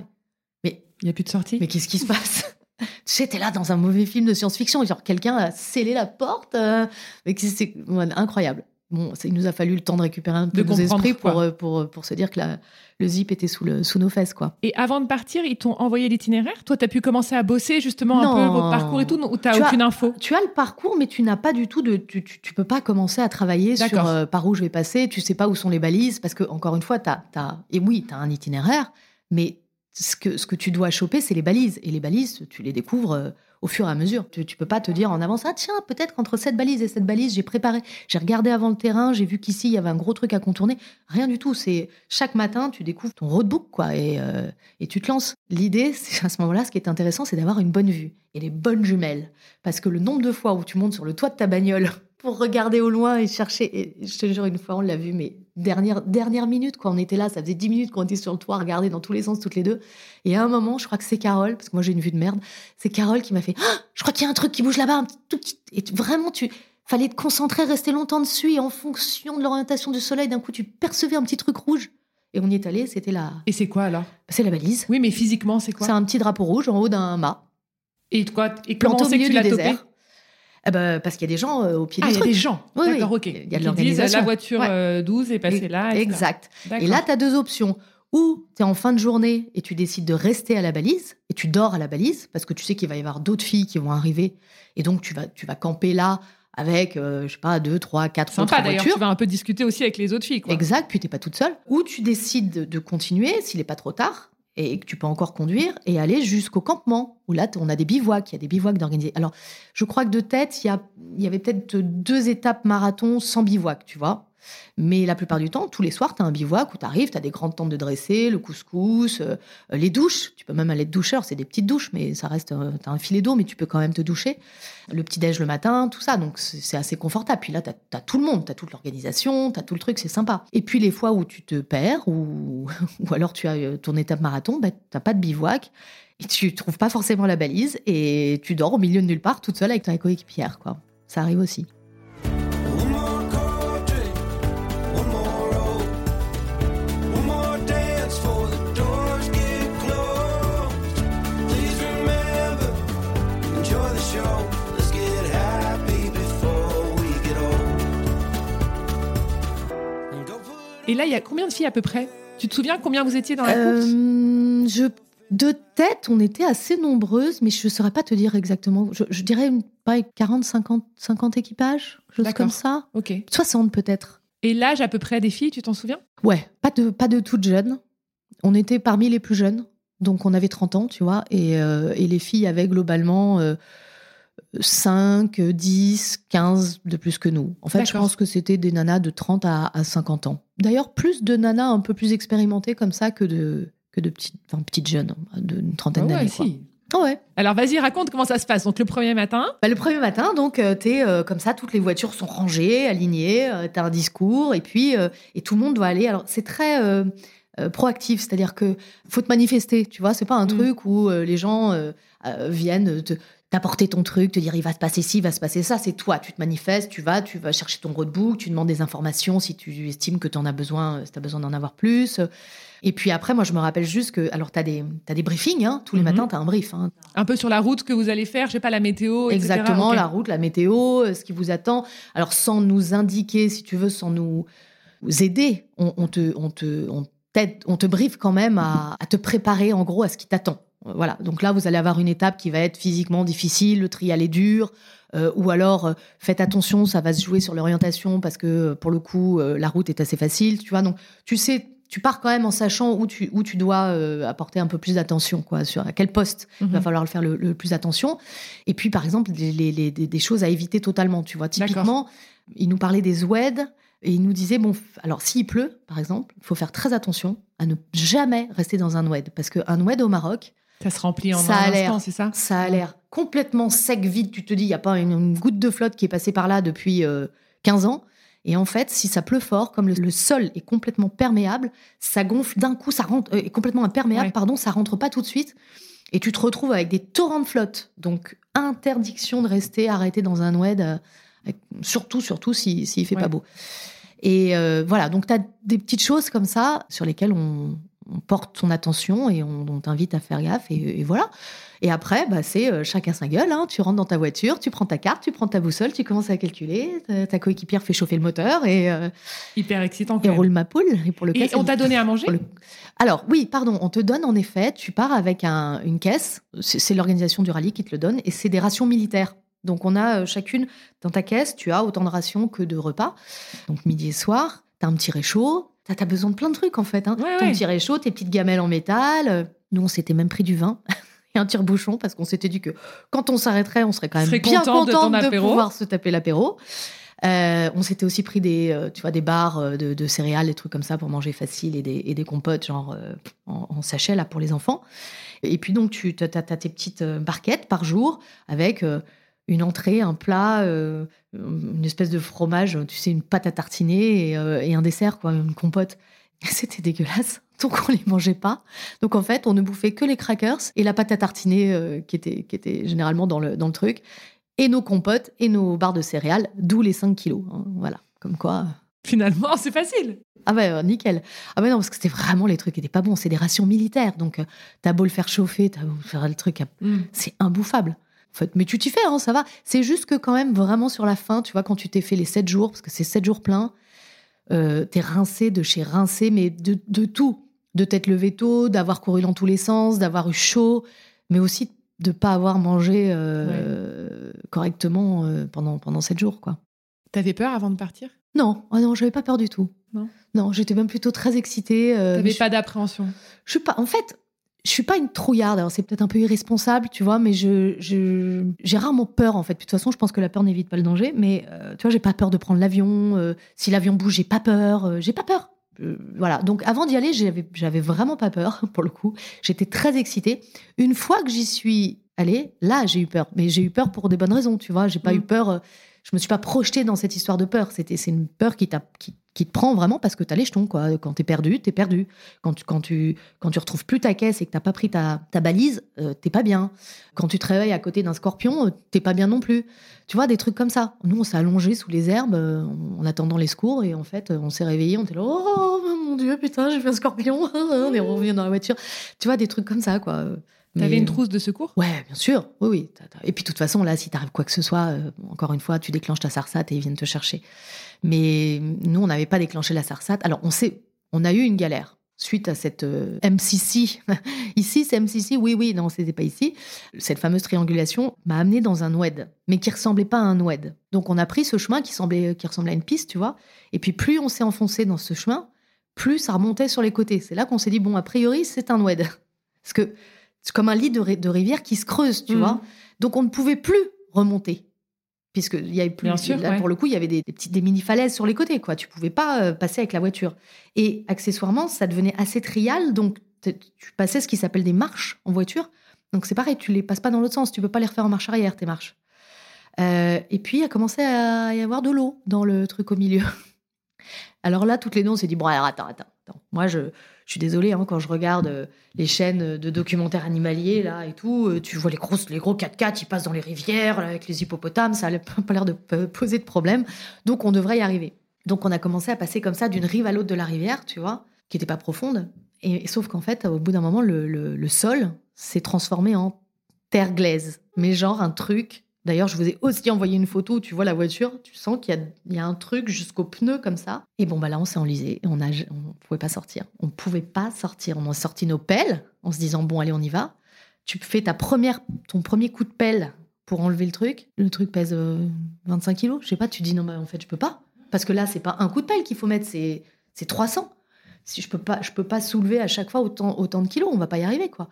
S2: Mais il n'y a plus de sortie.
S3: Mais qu'est-ce qui se passe? (laughs) Tu sais, t'es là dans un mauvais film de science-fiction, genre quelqu'un a scellé la porte. Euh, mais c'est incroyable. Bon, il nous a fallu le temps de récupérer un peu de nos esprits pour, euh, pour, euh, pour, se dire que la, le zip était sous, le, sous nos fesses. quoi.
S2: Et avant de partir, ils t'ont envoyé l'itinéraire? Toi, tu as pu commencer à bosser justement un peu votre parcours et tout Ou tu aucune info?
S3: Tu as le parcours, mais tu n'as pas du tout de. Tu, tu, peux pas commencer à travailler sur euh, par où je vais passer. Tu sais pas où sont les balises. Parce que, encore une fois, tu as, as, Et oui, tu as un itinéraire, mais ce que, ce que tu dois choper, c'est les balises. Et les balises, tu les découvres au fur et à mesure. Tu, tu peux pas te dire en avance, ah tiens, peut-être qu'entre cette balise et cette balise, j'ai préparé, j'ai regardé avant le terrain, j'ai vu qu'ici, il y avait un gros truc à contourner. Rien du tout. C'est chaque matin, tu découvres ton roadbook, quoi, et, euh, et tu te lances. L'idée, c'est (laughs) à ce moment-là, ce qui est intéressant, c'est d'avoir une bonne vue et les bonnes jumelles. Parce que le nombre de fois où tu montes sur le toit de ta bagnole pour regarder au loin et chercher. Et je te jure, une fois, on l'a vu, mais dernière, dernière minute, quand on était là, ça faisait dix minutes qu'on était sur le toit, regarder dans tous les sens, toutes les deux. Et à un moment, je crois que c'est Carole, parce que moi j'ai une vue de merde, c'est Carole qui m'a fait ah, Je crois qu'il y a un truc qui bouge là-bas, un tout petit. Et vraiment, tu fallait te concentrer, rester longtemps dessus, et en fonction de l'orientation du soleil, d'un coup, tu percevais un petit truc rouge. Et on y est allé, c'était là.
S2: Et c'est quoi alors?
S3: C'est la balise.
S2: Oui, mais physiquement, c'est quoi?
S3: C'est un petit drapeau rouge en haut d'un mât.
S2: Et quoi Et comment c'est que tu l'as topé?
S3: Eh ben, parce qu'il y a des gens euh, au pied
S2: ah,
S3: du
S2: il y a des gens. D'accord, ok. Il y a de l'organisation. La voiture 12 euh, est passée là.
S3: Exact. Et là, tu as deux options. Ou tu es en fin de journée et tu décides de rester à la balise et tu dors à la balise parce que tu sais qu'il va y avoir d'autres filles qui vont arriver. Et donc, tu vas, tu vas camper là avec, euh, je sais pas, deux, trois, quatre Sympa, autres voitures.
S2: tu vas un peu discuter aussi avec les autres filles. Quoi.
S3: Exact, puis tu pas toute seule. Ou tu décides de continuer s'il n'est pas trop tard et que tu peux encore conduire et aller jusqu'au campement où là on a des bivouacs, il y a des bivouacs d'organiser. Alors je crois que de tête il y, y avait peut-être deux étapes marathon sans bivouac, tu vois. Mais la plupart du temps, tous les soirs, tu as un bivouac où tu arrives, tu as des grandes tentes de dressé, le couscous, euh, les douches. Tu peux même aller te doucher. C'est des petites douches, mais ça reste. Euh, tu as un filet d'eau, mais tu peux quand même te doucher. Le petit-déj le matin, tout ça. Donc, c'est assez confortable. Puis là, tu as, tout le monde. Tu as toute l'organisation, tu as tout le truc. C'est sympa. Et puis, les fois où tu te perds ou, (laughs) ou alors tu as euh, ton étape marathon, bah, tu pas de bivouac. Et tu trouves pas forcément la balise et tu dors au milieu de nulle part toute seule avec ta coéquipière, quoi. Ça arrive aussi.
S2: Là, il y a combien de filles à peu près? Tu te souviens combien vous étiez dans la course?
S3: Euh, je, de tête, on était assez nombreuses, mais je ne saurais pas te dire exactement. Je, je dirais pareil, 40, 50, 50 équipages, chose comme ça.
S2: Ok.
S3: 60 peut-être.
S2: Et l'âge à peu près des filles, tu t'en souviens?
S3: Ouais, pas de, pas de toutes jeunes. On était parmi les plus jeunes, donc on avait 30 ans, tu vois, et, euh, et les filles avaient globalement euh, 5, 10, 15 de plus que nous. En fait, je pense que c'était des nanas de 30 à, à 50 ans. D'ailleurs, plus de nanas un peu plus expérimentées comme ça que de, que de petites, enfin, petites jeunes, d'une trentaine
S2: Ah
S3: d'années. ouais.
S2: Alors vas-y, raconte comment ça se passe. Donc le premier matin,
S3: Bah, le premier matin, donc, euh, t'es euh, comme ça, toutes les voitures sont rangées, alignées, euh, t'as un discours, et puis, euh, et tout le monde doit aller. Alors, c'est très proactif, c'est-à-dire que faut te manifester, tu vois, c'est pas un
S2: Mm.
S3: truc où les gens viennent te t'apporter ton truc, te dire il va se passer ci, il va se passer ça, c'est toi, tu te manifestes, tu vas, tu vas chercher ton roadbook, tu demandes des informations si tu estimes que tu en as besoin, euh, si tu as besoin d'en avoir plus. Et puis après, moi, je me rappelle juste que, alors, tu as des, t'as des briefings, hein, tous les
S2: Mhm.
S3: matins, tu as un brief. hein.
S2: un peu sur la route que vous allez faire, je sais pas, la météo, etc.
S3: Exactement, la route, la météo, euh, ce qui vous attend. Alors, sans nous indiquer, si tu veux, sans nous aider, on, on te, on, te, on, t'aide, on te briefe quand même à, à te préparer, en gros, à ce qui t'attend. Euh, Voilà, donc là, vous allez avoir une étape qui va être physiquement difficile, le trial est dur, euh, ou alors, euh, faites attention, ça va se jouer sur l'orientation parce que, pour le coup, euh, la route est assez facile, tu vois. Donc, tu sais, tu pars quand même en sachant où tu, où tu dois apporter un peu plus d'attention, quoi, sur à quel poste il va
S2: Mhm.
S3: falloir le faire le, le plus attention. Et puis, par exemple, les, les- les- des, choses à éviter totalement, tu vois. Typiquement, il nous parlait des oueds et il nous disait, bon, alors s'il pleut, par exemple, il faut faire très attention à ne jamais rester dans un oued. Parce qu'un oued au Maroc,
S2: Ça se remplit en
S3: Ça
S2: un instant, c'est ça
S3: ça a l'air complètement sec, vide. Tu te dis, il n'y a pas une, une goutte de flotte qui est passée par là depuis euh, 15 ans. Et en fait, si ça pleut fort, comme le, le sol est complètement perméable, ça gonfle d'un coup, ça rentre, euh, est complètement imperméable,
S2: Ouais.
S3: pardon, ça rentre pas tout de suite. Et tu te retrouves avec des torrents de flotte. Donc, interdiction de rester arrêté dans un oued, euh, avec- surtout, surtout s'il si, s'il fait
S2: Ouais.
S3: pas beau. Et euh, voilà, donc tu as des petites choses comme ça sur lesquelles on, on porte son attention et on, on t'invite à faire gaffe. Et, et voilà. Et après, bah, c'est euh, chacun sa gueule. hein. Tu rentres dans ta voiture, tu prends ta carte, tu prends ta boussole, tu commences à calculer. Ta, ta coéquipière fait chauffer le moteur et, euh,
S2: Hyper excitant.
S3: et roule ma poule. Et pour le
S2: Et on t'a donné à manger?
S3: le- Alors oui, pardon, on te donne en effet, tu pars avec un- une caisse, c'est c'est l'organisation du rallye qui te le donne, et c'est des rations militaires. Donc on a euh, chacune, dans ta caisse, tu as autant de rations que de repas. Donc midi et soir, tu as un petit réchaud, tu as, besoin de plein de trucs en fait. Hein.
S2: Ouais,
S3: Ton
S2: ouais.
S3: petit réchaud, tes petites gamelles en métal. euh, Nous, on s'était même pris du vin. (laughs) Et un tire-bouchon parce qu'on s'était dit que quand on s'arrêterait, on serait quand même bien
S2: content de
S3: pouvoir se taper l'apéro. Euh, on s'était aussi pris des, euh, tu vois, des barres de, de céréales, des trucs comme ça pour manger facile et des, et des compotes genre euh, en, en sachet là pour les enfants. Et puis donc tu as, tes petites barquettes par jour avec une entrée, un plat, euh, une espèce de fromage, tu sais, une pâte à tartiner et, euh, et un dessert, quoi, une compote. (laughs) C'était dégueulasse. Donc on les mangeait pas. Donc en fait, on ne bouffait que les crackers et la pâte à tartiner euh, qui, était, qui était généralement dans le, dans le truc. Et nos compotes et nos barres de céréales, d'où les 5 kilos. hein. Voilà, comme quoi.
S2: Finalement, c'est facile.
S3: Ah bah nickel. Ah bah non, parce que c'était vraiment les trucs qui étaient pas bons. C'est des rations militaires. Donc t'as beau le faire chauffer, t'as beau faire le truc, à-
S2: Mm.
S3: c'est imbouffable. En fait, mais tu t'y fais, hein, ça va. C'est juste que quand même, vraiment sur la fin, tu vois, quand tu t'es fait les 7 jours, parce que c'est 7 jours pleins, euh, t'es rincé de chez rincé, mais de, de tout. De t'être levé tôt, d'avoir couru dans tous les sens, d'avoir eu chaud, mais aussi de pas avoir mangé euh, correctement euh, pendant, pendant 7 jours, quoi.
S2: T'avais peur avant de partir?
S3: Non, ah non, j'avais pas peur du tout.
S2: Non?
S3: Non, j'étais même plutôt très excitée.
S2: T'avais pas d'appréhension?
S3: Je suis pas. En fait, je suis pas une trouillarde. Alors c'est peut-être un peu irresponsable, tu vois, mais je je- j'ai rarement peur en fait. De toute façon, je pense que la peur n'évite pas le danger. Mais euh, tu vois, j'ai pas peur de prendre l'avion. euh, si l'avion bouge, j'ai pas peur. euh, j'ai pas peur. Voilà. Donc avant d'y aller, j'avais j'avais vraiment pas peur (laughs) pour le coup. J'étais très excitée. Une fois que j'y suis allée, là, j'ai eu peur. Mais j'ai eu peur pour des bonnes raisons, tu vois. J'ai pas
S2: Mm.
S3: eu peur. Je me suis pas projetée dans cette histoire de peur. C'était c'est une peur qui qui, qui te prend vraiment parce que t'as les jetons quoi. Quand t'es perdu, t'es perdu. Quand tu quand tu quand tu retrouves plus ta caisse et que t'as pas pris ta, ta balise, euh, t'es pas bien. Quand tu te réveilles à côté d'un scorpion, euh, t'es pas bien non plus. Tu vois des trucs comme ça. Nous on s'est allongé sous les herbes euh, en attendant les secours et en fait euh, on s'est réveillé, on était là oh mon dieu putain j'ai fait un scorpion. (laughs) on est revenu dans la voiture. Tu vois des trucs comme ça quoi.
S2: T'avais une trousse de secours?
S3: Ouais, bien sûr. Oui, oui. Et puis, de toute façon, là, si t'arrive quoi que ce soit, euh, encore une fois, tu déclenches ta SARSAT et ils viennent te chercher. Mais nous, on n'avait pas déclenché la SARSAT. Alors, on sait, on a eu une galère suite à cette euh, MCC. (laughs) ici, c'est MCC, oui, oui, non, c'était pas ici. Cette fameuse triangulation m'a amené dans un oued, mais qui ressemblait pas à un oued. Donc, on a pris ce chemin qui, semblait, qui ressemblait à une piste, tu vois. Et puis, plus on s'est enfoncé dans ce chemin, plus ça remontait sur les côtés. C'est là qu'on s'est dit, bon, a priori, c'est un oued. (laughs) Parce que c'est comme un lit de, de, rivière qui se creuse, tu mmh. vois. Donc, on ne pouvait plus remonter puisque il y avait plus là, pour le coup il y avait des, petites des mini falaises sur les côtés quoi. Tu pouvais pas euh, passer avec la voiture. Et accessoirement ça devenait assez trial donc tu passais ce qui s'appelle des marches en voiture. Donc c'est pareil tu les passes pas dans l'autre sens. Tu peux pas les refaire en marche arrière tes marches. Euh, et puis il a commencé à y avoir de l'eau dans le truc au milieu. (laughs) Alors là toutes les deux on s'est dit bon alors attends attends, attends. moi je je suis désolée, hein, quand je regarde euh, les chaînes de documentaires animaliers, là, et tout, euh, tu vois les, les gros 4x4, ils passent dans les rivières, avec les hippopotames, ça n'a (laughs) pas l'air de poser de problème. Donc, on devrait y arriver. Donc, on a commencé à passer comme ça d'une rive à l'autre de la rivière, tu vois, qui n'était pas profonde. Et, sauf qu'en fait, au bout d'un moment, le, le sol s'est transformé en terre glaise. Mais genre un truc D'ailleurs, je vous ai aussi envoyé une photo où tu vois la voiture, tu sens qu'il y, a un truc jusqu'au pneu comme ça. Et bon, bah là, on s'est enlisé on ne pouvait pas sortir. On ne pouvait pas sortir. On a sorti nos pelles en se disant, bon, allez, on y va. Tu fais ta première, ton premier coup de pelle pour enlever le truc. Le truc pèse 25 euh, kilos. Je sais pas, tu dis, non, bah, en fait, je peux pas. Parce que là, c'est pas un coup de pelle qu'il faut mettre, c'est 300. Si je peux pas, je peux pas soulever à chaque fois autant, autant de kilos, on va pas y arriver, quoi.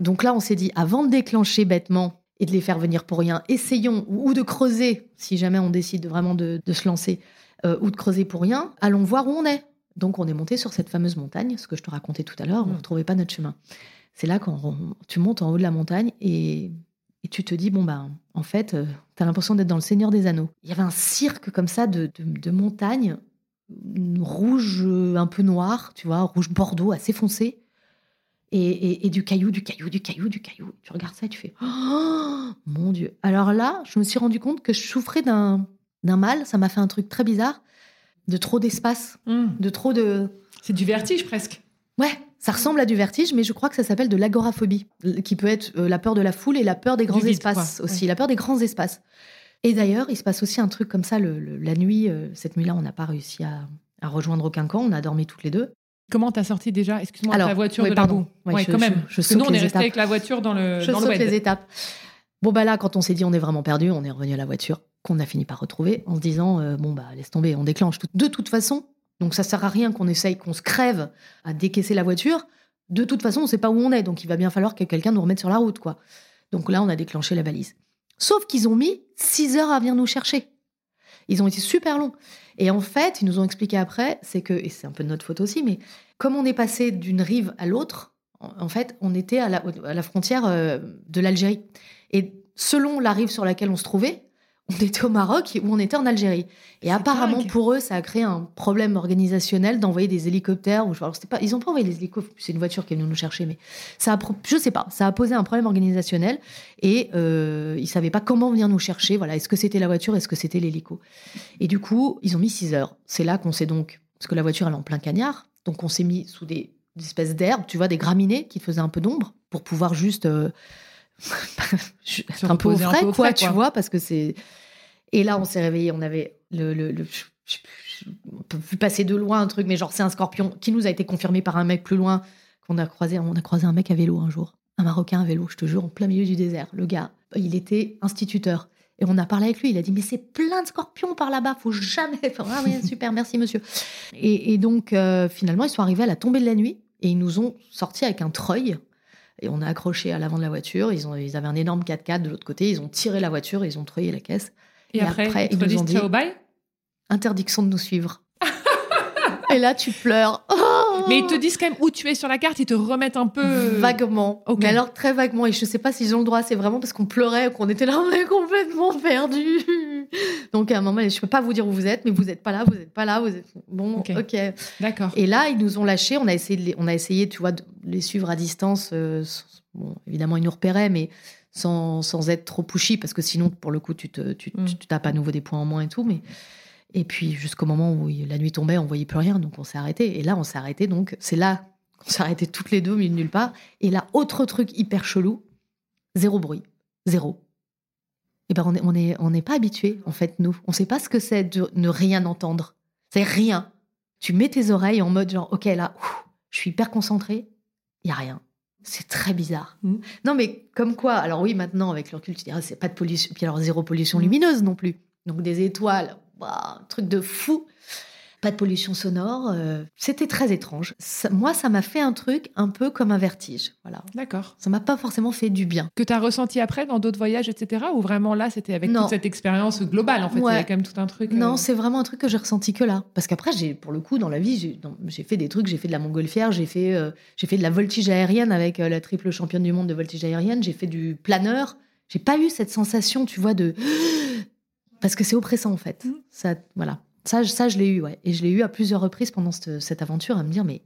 S3: Donc là, on s'est dit, avant de déclencher bêtement et de les faire venir pour rien. Essayons, ou de creuser, si jamais on décide vraiment de, se lancer, euh, ou de creuser pour rien, allons voir où on est. Donc on est monté sur cette fameuse montagne, ce que je te racontais tout à l'heure, on ne mm. retrouvait pas notre chemin. C'est là quand tu montes en haut de la montagne et, tu te dis, bon, ben, en fait, euh, tu as l'impression d'être dans le Seigneur des Anneaux. Il y avait un cirque comme ça de, de, montagnes, rouge euh, un peu noir, tu vois, rouge bordeaux, assez foncé et, du caillou, du caillou, du caillou, du caillou. Tu regardes ça et tu fais Oh mon Dieu. Alors là, je me suis rendu compte que je souffrais d'un mal. Ça m'a fait un truc très bizarre de trop d'espace, hmm. de trop de.
S2: C'est du vertige presque.
S3: Ouais, ça ressemble à du vertige, mais je crois que ça s'appelle de l'agoraphobie, qui peut être euh, la peur de la foule et la peur des grands espaces aussi, la peur des grands espaces. Et d'ailleurs, il se passe aussi un truc comme ça la nuit. Euh, cette nuit-là, on n'a pas réussi à, à rejoindre aucun camp, on a dormi toutes les deux.
S2: Comment t'as sorti déjà Excuse-moi, ta voiture de
S3: pardon.
S2: Oui, quand même. Je, je nous, on est resté avec la voiture dans le.
S3: Je
S2: dans
S3: saute les étapes. Bon bah là, quand on s'est dit on est vraiment perdu, on est revenu à la voiture qu'on a fini par retrouver en se disant euh, bon bah laisse tomber, on déclenche tout. De toute façon, donc ça sert à rien qu'on essaye, qu'on se crève à décaisser la voiture. De toute façon, on sait pas où on est, donc il va bien falloir que quelqu'un nous remette sur la route, quoi. Donc là, on a déclenché la balise. Sauf qu'ils ont mis 6 heures à venir nous chercher. Ils ont été super longs. Et en fait, ils nous ont expliqué après, c'est que, et c'est un peu de notre faute aussi, mais comme on est passé d'une rive à l'autre, en fait, on était à la, frontière euh, de l'Algérie. Et selon la rive sur laquelle on se trouvait, on était au Maroc ou on était en Algérie. Et apparemment, pour eux, ça a créé un problème organisationnel d'envoyer des hélicoptères. Ou, alors, pas, ils n'ont pas envoyé des hélicoptères, c'est une voiture qui est venue nous chercher, mais ça a, je sais pas, ça a posé un problème organisationnel et euh, ils ne savaient pas comment venir nous chercher. Voilà, est-ce que c'était la voiture, est-ce que c'était l'hélico? Et du coup, ils ont mis 6 heures. C'est là qu'on s'est donc, parce que la voiture, elle est en plein cagnard, donc on s'est mis sous des, espèces d'herbes, tu vois, des graminées qui faisaient un peu d'ombre pour pouvoir juste. Euh, un peu au frais, quoi, tu vois, parce que c'est. Et là, on s'est réveillé, on avait le, le, le on peut passer de loin un truc, mais genre c'est un scorpion qui nous a été confirmé par un mec plus loin qu'on a croisé. On a croisé un mec à vélo un jour, un Marocain à vélo, je te jure, en plein milieu du désert. Le gars, il était instituteur. Et on a parlé avec lui, il a dit mais c'est plein de scorpions par là-bas, faut jamais. (laughs) Ah super, merci monsieur. Et, donc euh, finalement ils sont arrivés à la tombée de la nuit et ils nous ont sorti avec un treuil et on a accroché à l'avant de la voiture. Ils, ont, ils avaient un énorme 4x4 de l'autre côté. Ils ont tiré la voiture, ils ont treuillé la caisse.
S2: Et, après, ils, nous ont dit
S3: interdiction de nous suivre. Et là, tu pleures.
S2: Oh mais ils te disent quand même où tu es sur la carte, ils te remettent un peu.
S3: Vaguement. Mais alors, très vaguement. Et je sais pas s'ils ont le droit, c'est vraiment parce qu'on pleurait, qu'on était là, (laughs) on est complètement perdus. Donc, à un moment, je peux pas vous dire où vous êtes, mais vous n'êtes pas là, vous n'êtes pas là, vous êtes. Bon, ok.
S2: D'accord.
S3: Et là, ils nous ont lâchés. On a essayé, on a essayé tu vois, de les suivre à distance. Euh, bon, évidemment, ils nous repéraient, mais sans, sans, être trop pushy, parce que sinon, pour le coup, tu, te, tu, mm. tu tapes à nouveau des points en moins et tout. Mais... Et puis, jusqu'au moment où la nuit tombait, on voyait plus rien, donc on s'est arrêté. Et là, on s'est arrêté, donc c'est là qu'on s'est arrêté toutes les deux, de nulle part. Et là, autre truc hyper chelou, zéro bruit. Zéro. Et eh ben, on n'est on est, on pas habitué, en fait, nous. On sait pas ce que c'est de ne rien entendre. C'est rien. tu mets tes oreilles en mode genre, ok, là, je suis hyper concentrée, il y a rien. C'est très bizarre.
S2: Mm.
S3: Non, mais comme quoi Alors oui, maintenant, avec le recul, tu diras, c'est pas de pollution. Puis alors, zéro pollution
S2: Mm.
S3: lumineuse non plus. Donc des étoiles, waouh, un truc de fou. Pas de pollution sonore. euh, C'était très étrange. Ça- moi, ça m'a fait un truc un peu comme un vertige. Voilà.
S2: D'accord.
S3: Ça m'a pas forcément fait du bien.
S2: Que tu as ressenti après dans d'autres voyages, etc. Ou vraiment là, c'était avec
S3: Non.
S2: toute cette expérience globale, en fait.
S3: Ouais.
S2: Il y a quand même tout un truc.
S3: Non,
S2: euh,
S3: c'est vraiment un truc que j'ai ressenti que là. Parce qu'après, j'ai, pour le coup, dans la vie, j'ai, fait des trucs. J'ai fait de la montgolfière, j'ai fait, euh, j'ai fait de la voltige aérienne avec la triple championne du monde de voltige aérienne. J'ai fait du planeur. J'ai pas eu cette sensation, tu vois, de parce que c'est oppressant en fait.
S2: Mhm.
S3: Ça, voilà. Ça, je- ça, je l'ai eu, ouais. Et je l'ai eu à plusieurs reprises pendant cette, cette aventure à me dire, mais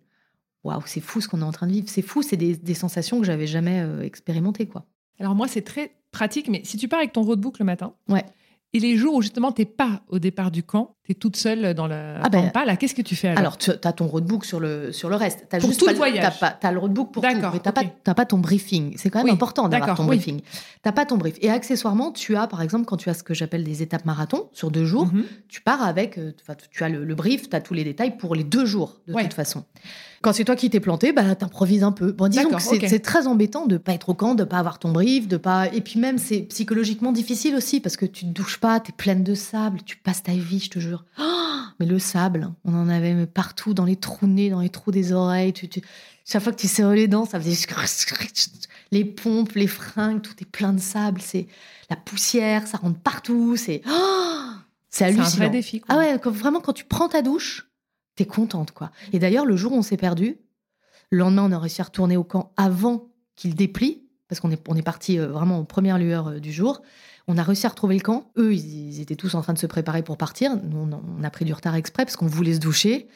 S3: waouh, c'est fou ce qu'on est en train de vivre. C'est fou, c'est des, des sensations que j'avais jamais euh, expérimentées, quoi.
S2: Alors moi, c'est très pratique, mais si tu pars avec ton roadbook le matin,
S3: Ouais.
S2: et les jours où justement t'es pas au départ du camp, tu es toute seule dans la
S3: Ah ben,
S2: là, qu'est-ce que tu fais alors,
S3: Alors, tu as ton roadbook sur le, sur le reste. As
S2: Pour
S3: juste
S2: tout
S3: pas
S2: le voyage.
S3: T'as pas- t'as le roadbook pour tout. Mais t'as
S2: ok.
S3: pas, t'as pas ton briefing. C'est quand même
S2: Oui,
S3: important d'avoir ton
S2: oui.
S3: briefing. T'as pas ton brief. Et accessoirement, tu as, par exemple, quand tu as ce que j'appelle des étapes marathon sur deux jours,
S2: Mhm.
S3: tu pars avec, euh, tu as le, le brief, tu as tous les détails pour les deux jours, de
S2: Ouais.
S3: toute façon. Quand c'est toi qui t'es planté, bah, t'improvises un peu. Bon, disons que c'est très embêtant de pas être au camp, de pas avoir ton brief, de pas. Et puis même, c'est psychologiquement difficile aussi parce que tu te douches pas, t'es pleine de sable, tu passes ta vie, je te jure. Oh, mais le sable, on en avait partout, dans les trous nez, dans les trous des oreilles. Tu, tu- Chaque fois que tu serrais les dents, ça faisait les pompes, les fringues, tout est plein de sable. C'est la poussière, ça rentre partout. C'est oh, c'est
S2: C'est un
S3: hallucinant.
S2: vrai défi. quoi.
S3: Ah ouais, quand- vraiment, quand tu prends ta douche, t'es contente, quoi. Et d'ailleurs, le jour où on s'est perdu, le lendemain, on a réussi à retourner au camp avant qu'il déplie, parce qu'on est, on est parti euh, vraiment aux premières lueurs euh, du jour. On a réussi à retrouver le camp. Eux, ils, étaient tous en train de se préparer pour partir. Nous, on, a- pris du retard exprès parce qu'on voulait se doucher.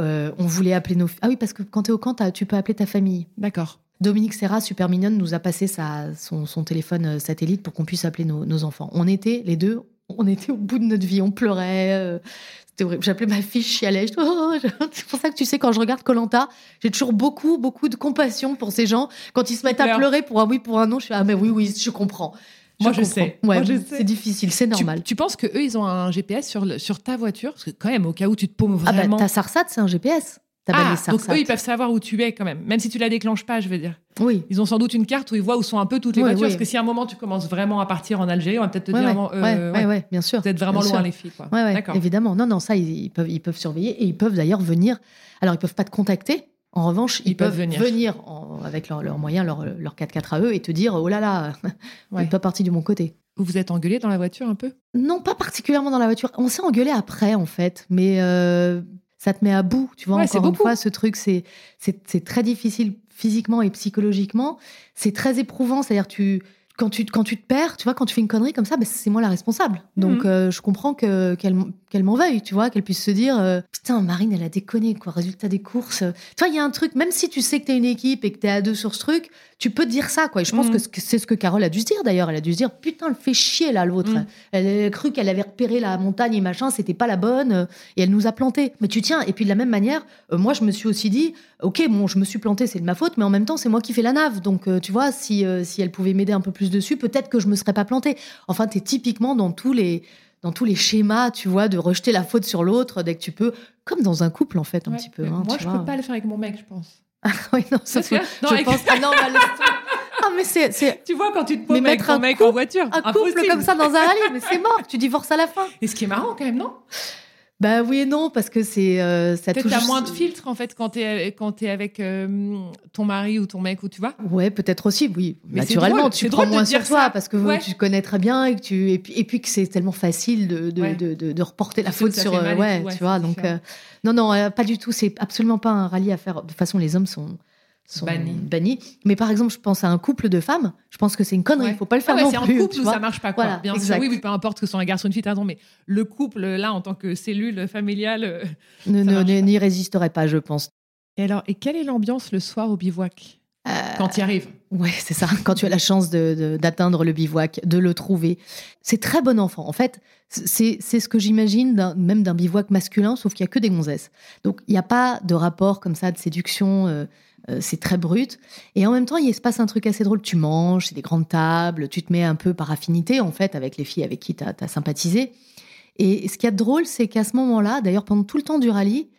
S3: Euh, on voulait appeler nos... Ah oui, parce que quand t'es au camp, tu peux appeler ta famille.
S2: D'accord.
S3: Dominique Serra, super mignonne, nous a passé sa, son, son téléphone euh, satellite pour qu'on puisse appeler nos, nos enfants. On était, les deux, on était au bout de notre vie, on pleurait. euh, C'était horrible. J'appelais ma fille, je chialais. Oh, je- C'est pour ça que tu sais, quand je regarde Colanta, j'ai toujours beaucoup, beaucoup de compassion pour ces gens. Quand ils se mettent à pleurer pour un oui, pour un non, je fais Ah, mais oui, oui, je comprends.
S2: Moi, je sais.
S3: Ouais, c'est difficile, c'est normal.
S2: Tu, penses que eux, ils ont un GPS sur, le- sur ta voiture? Parce que quand même, au cas où tu te paumes
S3: Ah, bah,
S2: vraiment.
S3: ta Sarsat, c'est un GPS.
S2: Ah, donc eux, ils peuvent savoir où tu es quand même, même si tu la déclenches pas, je veux dire.
S3: Oui.
S2: Ils ont sans doute une carte où ils voient où sont un peu toutes les
S3: Oui,
S2: voitures.
S3: oui.
S2: Parce que si à un moment tu commences vraiment à partir en Algérie, on va peut-être te
S3: Ouais,
S2: dire
S3: ouais,
S2: euh,
S3: ouais, bien sûr.
S2: vous êtes vraiment loin
S3: sûr.
S2: les filles. Quoi.
S3: Évidemment. Non, non, ça, ils, ils peuvent, ils peuvent surveiller et ils peuvent d'ailleurs venir. Alors, ils peuvent pas te contacter. En revanche, ils,
S2: Ils peuvent venir.
S3: en- avec leurs moyens, leur, leur 4x4 à eux et te dire Oh là là, (laughs)
S2: Ouais.
S3: pas parti du bon côté.
S2: Vous vous êtes engueulé dans la voiture un peu?
S3: Non, pas particulièrement dans la voiture. On s'est engueulé après, en fait, mais euh, ça te met à bout. Tu vois,
S2: Ouais,
S3: encore une fois, ce truc, c'est c'est c'est très difficile physiquement et psychologiquement. C'est très éprouvant. C'est-à-dire, tu quand tu quand tu te perds, tu vois, quand tu fais une connerie comme ça, ben, c'est moi la responsable. Donc,
S2: Mhm.
S3: euh, je comprends que qu'elle qu'elle m'en veuille, tu vois, qu'elle puisse se dire euh, putain, Marine, elle a déconné, quoi. Résultat des courses. Tu vois, il y a un truc. Même si tu sais que t'es une équipe et que t'es à deux sur ce truc, tu peux te dire ça, quoi. Et je pense
S2: Mhm.
S3: que ce que- c'est ce que Carole a dû se dire d'ailleurs. Elle a dû se dire putain, elle fait chier là l'autre.
S2: Mhm.
S3: Elle a cru qu'elle avait repéré la montagne et machin, c'était pas la bonne, euh, et elle nous a plantés. Mais tu tiens, et puis de la même manière, moi je me suis aussi dit, ok, bon, je me suis plantée, c'est de ma faute, mais en même temps, c'est moi qui fais la nave. Donc, tu vois, si, si elle pouvait m'aider un peu plus dessus, peut-être que je me serais pas plantée. Enfin, t'es typiquement dans tous les dans tous les schémas, tu vois, de rejeter la faute sur l'autre dès que tu peux, comme dans un couple en fait, un
S2: Ouais.
S3: petit peu. Hein,
S2: Moi,
S3: tu
S2: je
S3: vois.
S2: peux pas le faire avec mon mec, je pense. (laughs)
S3: oui, non, ça, (laughs)
S2: que-
S3: je
S2: non, avec-
S3: pense. Ah non, tomber. Ah, mais c'est c'est
S2: Tu vois, quand tu te paumes avec ton
S3: un
S2: mec
S3: couple-
S2: en voiture,
S3: un couple
S2: impossible.
S3: comme ça dans un rallye, mais c'est mort. Tu divorces à la fin.
S2: Et ce qui est marrant quand même, non?
S3: Bah oui et non, parce que c'est euh, ça
S2: Peut-être
S3: touche.
S2: moins de filtres en fait quand t'es quand t'es avec euh, ton mari ou ton mec ou tu vois.
S3: Ouais, peut-être aussi, oui.
S2: Mais c'est
S3: Naturellement,
S2: drôle,
S3: tu
S2: c'est
S3: prends
S2: drôle de
S3: moins
S2: dire
S3: sur toi
S2: ça.
S3: parce que
S2: Ouais.
S3: tu connais très bien et que tu et puis, et puis que c'est tellement facile de de,
S2: Ouais.
S3: de, de- de reporter la faute sur euh, ouais,
S2: tout, ouais,
S3: tu vois. Donc euh, non non, euh, pas du tout. C'est absolument pas un rallye à faire. De toute façon, les hommes sont sont
S2: Bannis.
S3: bannis. Mais par exemple, je pense à un couple de femmes. Je pense que c'est une connerie.
S2: Ouais.
S3: Il faut pas le faire
S2: Ah ouais,
S3: non
S2: c'est en
S3: plus.
S2: couple où ça marche pas quoi.
S3: Voilà,
S2: Bien
S3: exact.
S2: sûr, oui, oui, peu importe que ce soit un garçon ou une fille, raison, mais le couple là en tant que cellule familiale. euh,
S3: Ne- ne- ne-. N'y résisterait pas, je pense.
S2: Et alors, et quelle est l'ambiance le soir au bivouac
S3: Euh,
S2: quand tu y arrives
S3: Ouais, c'est ça. Quand tu as la chance de- de- d'atteindre le bivouac, de le trouver, c'est très bon enfant. En fait, c'est c'est ce que j'imagine même d'un bivouac masculin, sauf qu'il y a que des gonzesses. Donc il n'y a pas de rapport comme ça de séduction. euh, c'est très brut. Et en même temps, il se passe un truc assez drôle. Tu manges, c'est des grandes tables, tu te mets un peu par affinité, en fait, avec les filles avec qui tu as, sympathisé. Et ce qu'il y a de drôle, c'est qu'à ce moment-là, d'ailleurs, pendant tout le temps du rallye,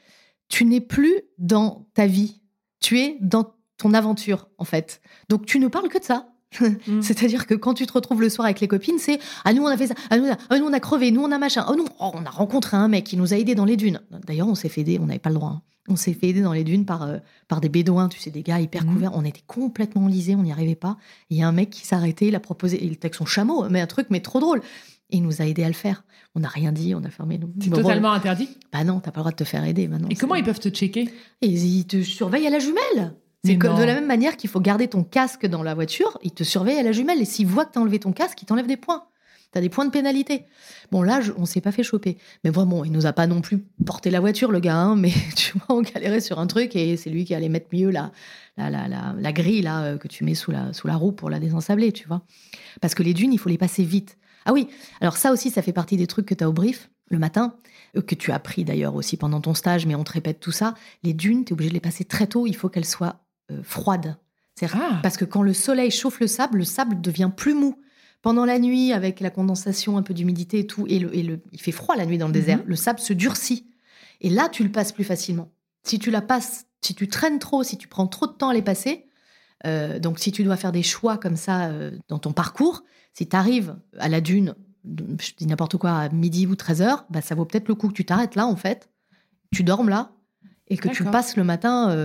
S3: tu n'es plus dans ta vie. Tu es dans ton aventure, en fait. Donc, tu ne parles que de ça. Mm. (laughs) C'est-à-dire que quand tu te retrouves le soir avec les copines, c'est ah nous on a fait ça, ah nous, ah, nous on a crevé, nous on a machin, oh nous oh, on a rencontré un mec qui nous a aidé dans les dunes. D'ailleurs on s'est fait aider, on n'avait pas le droit. Hein. On s'est fait aider dans les dunes par euh, par des bédouins, tu sais des gars hyper mm. couverts. On était complètement enlisés, on n'y arrivait pas. Il y a un mec qui s'est arrêté, il a proposé, il était avec son chameau, mais un truc mais trop drôle. Et il nous a aidé à le faire. On n'a rien dit, on a fermé nous.
S2: C'est totalement interdit?
S3: Bah non, t'as pas le droit de te faire aider maintenant.
S2: Et comment ils peuvent te checker?
S3: Et ils te surveillent à la jumelle. C'est de la même manière qu'il faut garder ton casque dans la voiture, il te surveille à la jumelle et s'il voit que tu as enlevé ton casque, il t'enlève des points. Tu as des points de pénalité. Bon, là, on s'est pas fait choper. Mais vraiment, il nous a pas non plus porté la voiture, le gars, hein, mais (laughs) tu vois, on galérait sur un truc et c'est lui qui allait mettre mieux la, la, la, la, grille là, euh, que tu mets sous la, sous la roue pour la désensabler, tu vois. Parce que les dunes, il faut les passer vite. Ah oui, alors ça aussi, ça fait partie des trucs que tu as au brief le matin, euh, que tu as appris d'ailleurs aussi pendant ton stage, mais on te répète tout ça. Les dunes, tu es obligé de les passer très tôt, il faut qu'elles soient froide. Ah. Parce que quand le soleil chauffe le sable, le sable devient plus mou. Pendant la nuit, avec la condensation, un peu d'humidité et tout, et, le, il fait froid la nuit dans le désert, mhm. le sable se durcit. Et là, tu le passes plus facilement. Si tu la passes, si tu traînes trop, si tu prends trop de temps à les passer, euh, donc si tu dois faire des choix comme ça euh, dans ton parcours, si tu arrives à la dune, je dis n'importe quoi, à midi ou 13 heures, bah, ça vaut peut-être le coup que tu t'arrêtes là, en fait, tu dormes là, et que tu passes le matin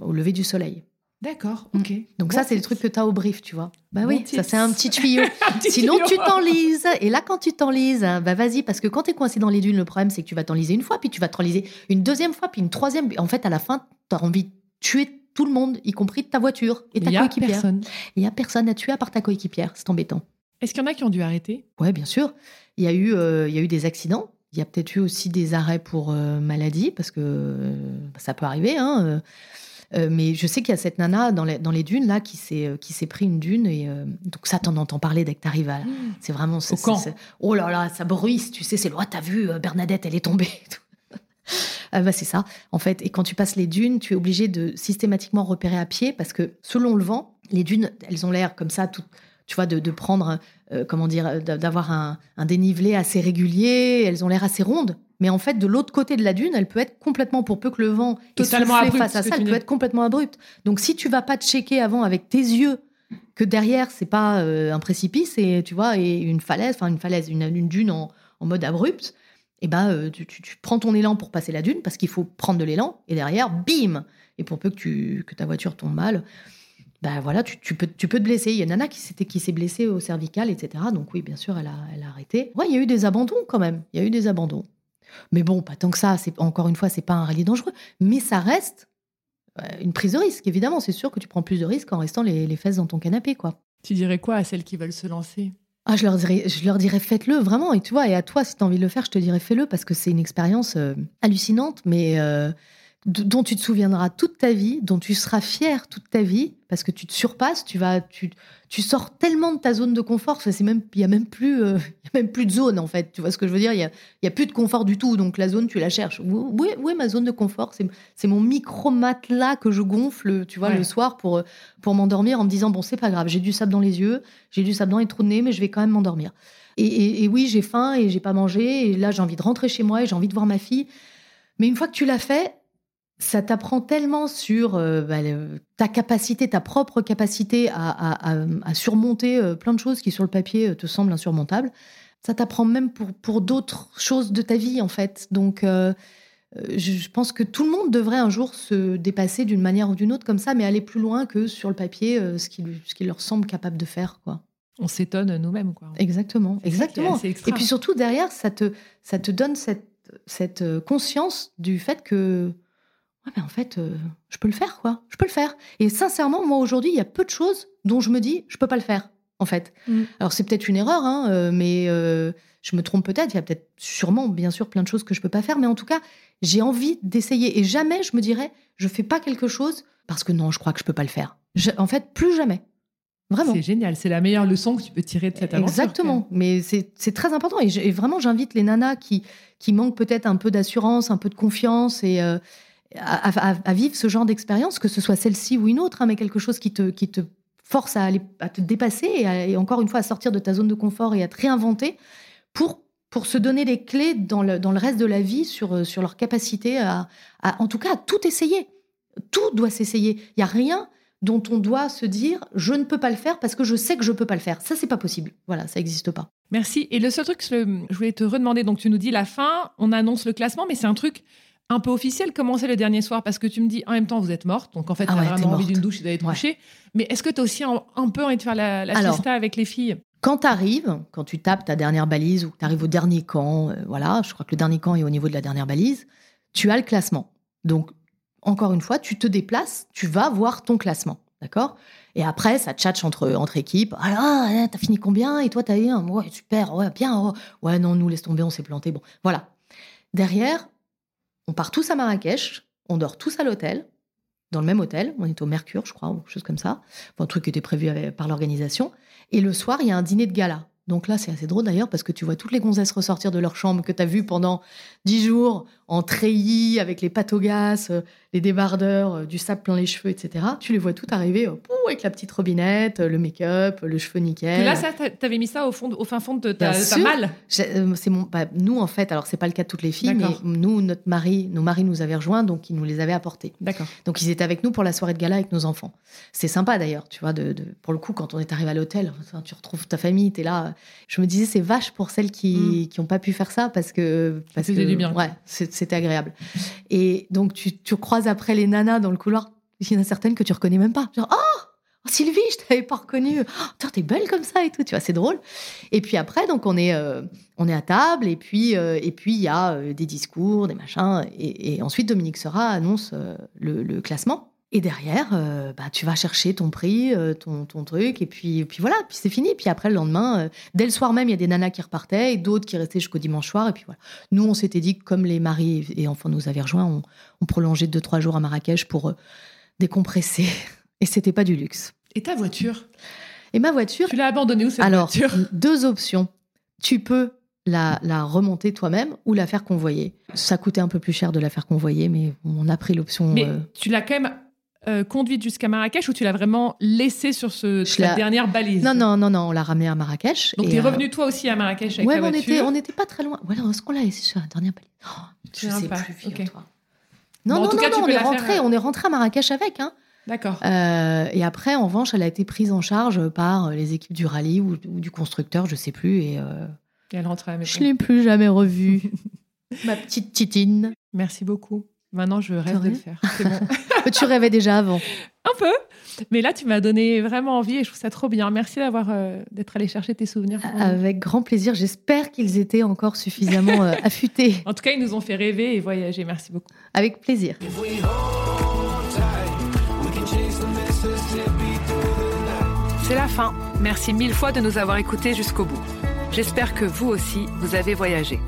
S3: au lever du soleil.
S2: D'accord, mm. ok.
S3: Donc ça, c'est le truc que tu as au brief, tu vois. Bah oui, ça c'est (laughs) un petit tuyau. Sinon, tu t'enlises. Et là, quand tu t'enlises, bah vas-y, parce que quand tu es coincé dans les dunes, le problème, c'est que tu vas t'enliser une fois, puis tu vas t'enliser une deuxième fois, puis une troisième. En fait, à la fin, tu as envie de tuer tout le monde, y compris ta voiture et ta coéquipière. Il n'y a personne à tuer à part ta coéquipière. C'est embêtant.
S2: Est-ce qu'il y en a qui ont dû arrêter?
S3: Ouais, bien sûr. Il y, a eu, euh, il y a eu des accidents. Il y a peut-être eu aussi des arrêts pour euh, maladie, parce que euh, ça peut arriver. Hein, euh, mais je sais qu'il y a cette nana dans les, dans les dunes là qui s'est qui s'est pris une dune et donc ça t'en entends parler dès que t'arrives à. Mmh. C'est vraiment.
S2: Au camp.
S3: Oh là là, ça bruisse, tu sais, c'est loin. T'as vu Bernadette, elle est tombée. (laughs) ah bah c'est ça, en fait. Et quand tu passes les dunes, tu es obligé de systématiquement repérer à pied parce que selon le vent, les dunes, elles ont l'air comme ça, tu vois, de, de prendre, comment dire, d'avoir un, un, dénivelé assez régulier. Elles ont l'air assez rondes. Mais en fait, de l'autre côté de la dune, elle peut être complètement, pour peu que le vent
S2: Totalement abrupt,
S3: face à ça, elle peut être complètement abrupte. Donc, si tu vas pas te checker avant avec tes yeux que derrière, c'est pas euh, un précipice et tu vois, et une falaise, enfin une falaise, une, dune en, mode abrupte, et eh ben euh, tu, prends ton élan pour passer la dune parce qu'il faut prendre de l'élan et derrière, bim Et pour peu que, tu, que ta voiture tombe mal, ben voilà, tu, peux, tu peux te blesser. Il y a Nana qui s'était qui s'est blessée au cervical, etc. Donc oui, bien sûr, elle a, elle a arrêté. Ouais, il y a eu des abandons quand même. Il y a eu des abandons. Mais bon, pas tant que ça. C'est encore une fois, c'est pas un rallye dangereux, mais ça reste euh, une prise de risque. Évidemment, c'est sûr que tu prends plus de risques en restant les, fesses dans ton canapé, quoi.
S2: Tu dirais quoi à celles qui veulent se lancer?
S3: Ah, je leur dirais, je leur dirais faites-le vraiment. Et tu vois, et à toi, si tu as envie de le faire, je te dirais fais-le parce que c'est une expérience euh, hallucinante, mais euh, dont tu te souviendras toute ta vie, dont tu seras fier toute ta vie, parce que tu te surpasses, tu vas, tu, tu sors tellement de ta zone de confort, c'est même, il y a même plus, euh, (laughs) y a même plus de zone en fait. Tu vois ce que je veux dire? Il y a, y a, plus de confort du tout, donc la zone tu la cherches. Où, est, ma zone de confort? C'est mon micro matelas que je gonfle, tu vois, le soir pour pour m'endormir en me disant bon c'est pas grave, j'ai du sable dans les yeux, j'ai du sable dans les trous de nez, mais je vais quand même m'endormir. Et, et, oui, j'ai faim et j'ai pas mangé, et là j'ai envie de rentrer chez moi et j'ai envie de voir ma fille. Mais une fois que tu l'as fait, ça t'apprend tellement sur euh, bah, ta capacité, ta propre capacité à, surmonter euh, plein de choses qui sur le papier euh, te semblent insurmontables. Ça t'apprend même pour, pour d'autres choses de ta vie en fait. Donc je pense que tout le monde devrait un jour se dépasser d'une manière ou d'une autre comme ça, mais aller plus loin que sur le papier ce qui, ce qui leur semble capable de faire. quoi.
S2: On s'étonne nous-mêmes. quoi.
S3: Exactement, exactement. Et puis surtout derrière, ça te, ça te donne cette, cette conscience du fait que mais en fait, euh, je peux le faire, quoi. Je peux le faire. Et sincèrement, moi, aujourd'hui, il y a peu de choses dont je me dis, je peux pas le faire, en fait. Mm. Alors, c'est peut-être une erreur, hein, euh, mais euh, je me trompe peut-être. Il y a peut-être sûrement, bien sûr, plein de choses que je peux pas faire. Mais en tout cas, j'ai envie d'essayer. Et jamais je me dirais, je fais pas quelque chose parce que non, je crois que je peux pas le faire. en fait, plus jamais. Vraiment.
S2: C'est génial. C'est la meilleure leçon que tu peux tirer de cette aventure.
S3: Exactement. Mais c'est très important. Et, vraiment, j'invite les nanas qui, qui manquent peut-être un peu d'assurance, un peu de confiance et à, vivre ce genre d'expérience, que ce soit celle-ci ou une autre, hein, mais quelque chose qui te, qui te force à, aller, à te dépasser et, encore une fois à sortir de ta zone de confort et à te réinventer pour pour se donner les clés dans le, dans le reste de la vie sur, euh, sur leur capacité à, en tout cas, à tout essayer. Tout doit s'essayer. Il n'y a rien dont on doit se dire je ne peux pas le faire parce que je sais que je peux pas le faire. Ça, c'est pas possible. Voilà, ça n'existe pas.
S2: Merci. Et le seul truc que je voulais te redemander, donc tu nous dis la fin, on annonce le classement, mais c'est un truc un peu officiel. Comment c'est le dernier soir? Parce que tu me dis en même temps vous êtes morte, donc en fait ah tu as vraiment envie d'une douche et d'aller te coucher. Mais est-ce que tu as aussi un, peu envie de faire la, la fiesta avec les filles?
S3: quand tu arrives, quand tu tapes ta dernière balise ou que tu arrives au dernier camp, euh, voilà, je crois que le dernier camp est au niveau de la dernière balise, tu as le classement. Donc, encore une fois, tu te déplaces, tu vas voir ton classement. D'accord? Et après, ça tchatche entre, entre équipes. Ah, t'as fini combien? Et toi, t'as eu un? Ouais, super, ouais, bien. Oh. Ouais, non, nous, laisse tomber, on s'est planté. Bon, voilà. Derrière, on part tous à Marrakech, on dort tous à l'hôtel, dans le même hôtel. On est au Mercure, je crois, ou quelque chose comme ça. un truc qui était prévu par l'organisation. Et le soir, il y a un dîner de gala. Donc là, c'est assez drôle d'ailleurs parce que tu vois toutes les gonzesses ressortir de leur chambre que tu as vues pendant dix jours en treillis avec les gaz, euh, les débardeurs, euh, du sable plein les cheveux, etc. Tu les vois toutes arriver euh, avec la petite robinette, le make-up, le cheveu nickel.
S2: Et là, ça, t'avais mis ça au, fond, au fin fond de ta, ta malle
S3: C'est mon, bah, nous, en fait, alors c'est pas le cas de toutes les filles, mais nous, notre mari, nos maris nous avaient rejoints, donc ils nous les avaient apportés.
S2: D'accord.
S3: Donc ils étaient avec nous pour la soirée de gala avec nos enfants. C'est sympa d'ailleurs, tu vois, de, pour le coup, quand on est arrivé à l'hôtel, tu retrouves ta famille, tu es là. Je me disais, c'est vache pour celles qui n'ont mm. pas pu faire ça parce que. Parce
S2: que, du bien.
S3: Ouais, c'était agréable. Et donc, tu, tu, croises après les nanas dans le couloir. Il y en a certaines que tu reconnais même pas. Genre, oh, oh Sylvie, je t'avais pas reconnue. Oh, t'es belle comme ça et tout. Tu vois, c'est drôle. Et puis après, donc, on est, euh, on est à table et puis, euh, et puis il y a euh, des discours, des machins. Et, ensuite, Dominique Sera annonce le, le, classement. Et derrière, euh, bah, tu vas chercher ton prix, euh, ton, ton, truc, et puis, puis voilà, puis c'est fini. Puis après, le lendemain, euh, dès le soir même, il y a des nanas qui repartaient et d'autres qui restaient jusqu'au dimanche soir. Et puis voilà. Nous, on s'était dit que comme les maris et enfants nous avaient rejoints, on, on prolongeait deux, trois jours à Marrakech pour décompresser. (laughs) Et c'était pas du luxe.
S2: Et ta voiture?
S3: Et ma voiture
S2: Tu l'as abandonnée où cette
S3: Alors,
S2: voiture? (laughs)
S3: deux options. Tu peux la, la, remonter toi-même ou la faire convoyer. Ça coûtait un peu plus cher de la faire convoyer, mais on a pris l'option.
S2: Mais tu l'as quand même euh, conduite jusqu'à Marrakech ou tu l'as vraiment laissé sur ce, la dernière balise?
S3: Non, non, non, non, on l'a ramené à Marrakech.
S2: Donc tu es euh, revenu toi aussi à Marrakech avec
S3: ouais,
S2: ta
S3: on n'était pas très loin. Ouais, est-ce qu'on l'a laissé sur la dernière balise? Oh, Je sais pas. plus, okay. toi. Non, non, non, non on, est rentré, euh, on est rentré à Marrakech avec. Hein.
S2: D'accord.
S3: et après, en revanche, elle a été prise en charge par les équipes du rallye ou, du constructeur, je sais plus. Et,
S2: et elle rentrait à la
S3: Je l'ai plus jamais revue. (laughs) Ma petite titine.
S2: Merci beaucoup. Maintenant, je rêve de le faire. Bon. (laughs)
S3: tu rêvais déjà avant.
S2: Un peu. Mais là, tu m'as donné vraiment envie et je trouve ça trop bien. Merci d'avoir euh, d'être allé chercher tes souvenirs.
S3: Avec grand plaisir. J'espère qu'ils étaient encore suffisamment euh, affûtés. (laughs)
S2: En tout cas, ils nous ont fait rêver et voyager. Merci beaucoup.
S3: Avec plaisir.
S1: C'est la fin. Merci mille fois de nous avoir écoutés jusqu'au bout. J'espère que vous aussi, vous avez voyagé.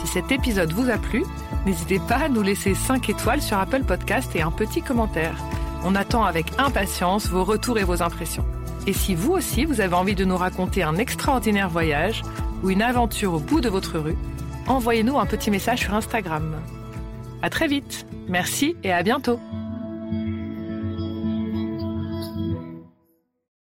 S1: Si cet épisode vous a plu, N'hésitez pas à nous laisser 5 étoiles sur Apple Podcast et un petit commentaire. On attend avec impatience vos retours et vos impressions. Et si vous aussi vous avez envie de nous raconter un extraordinaire voyage ou une aventure au bout de votre rue, envoyez-nous un petit message sur Instagram. À très vite. Merci et à bientôt.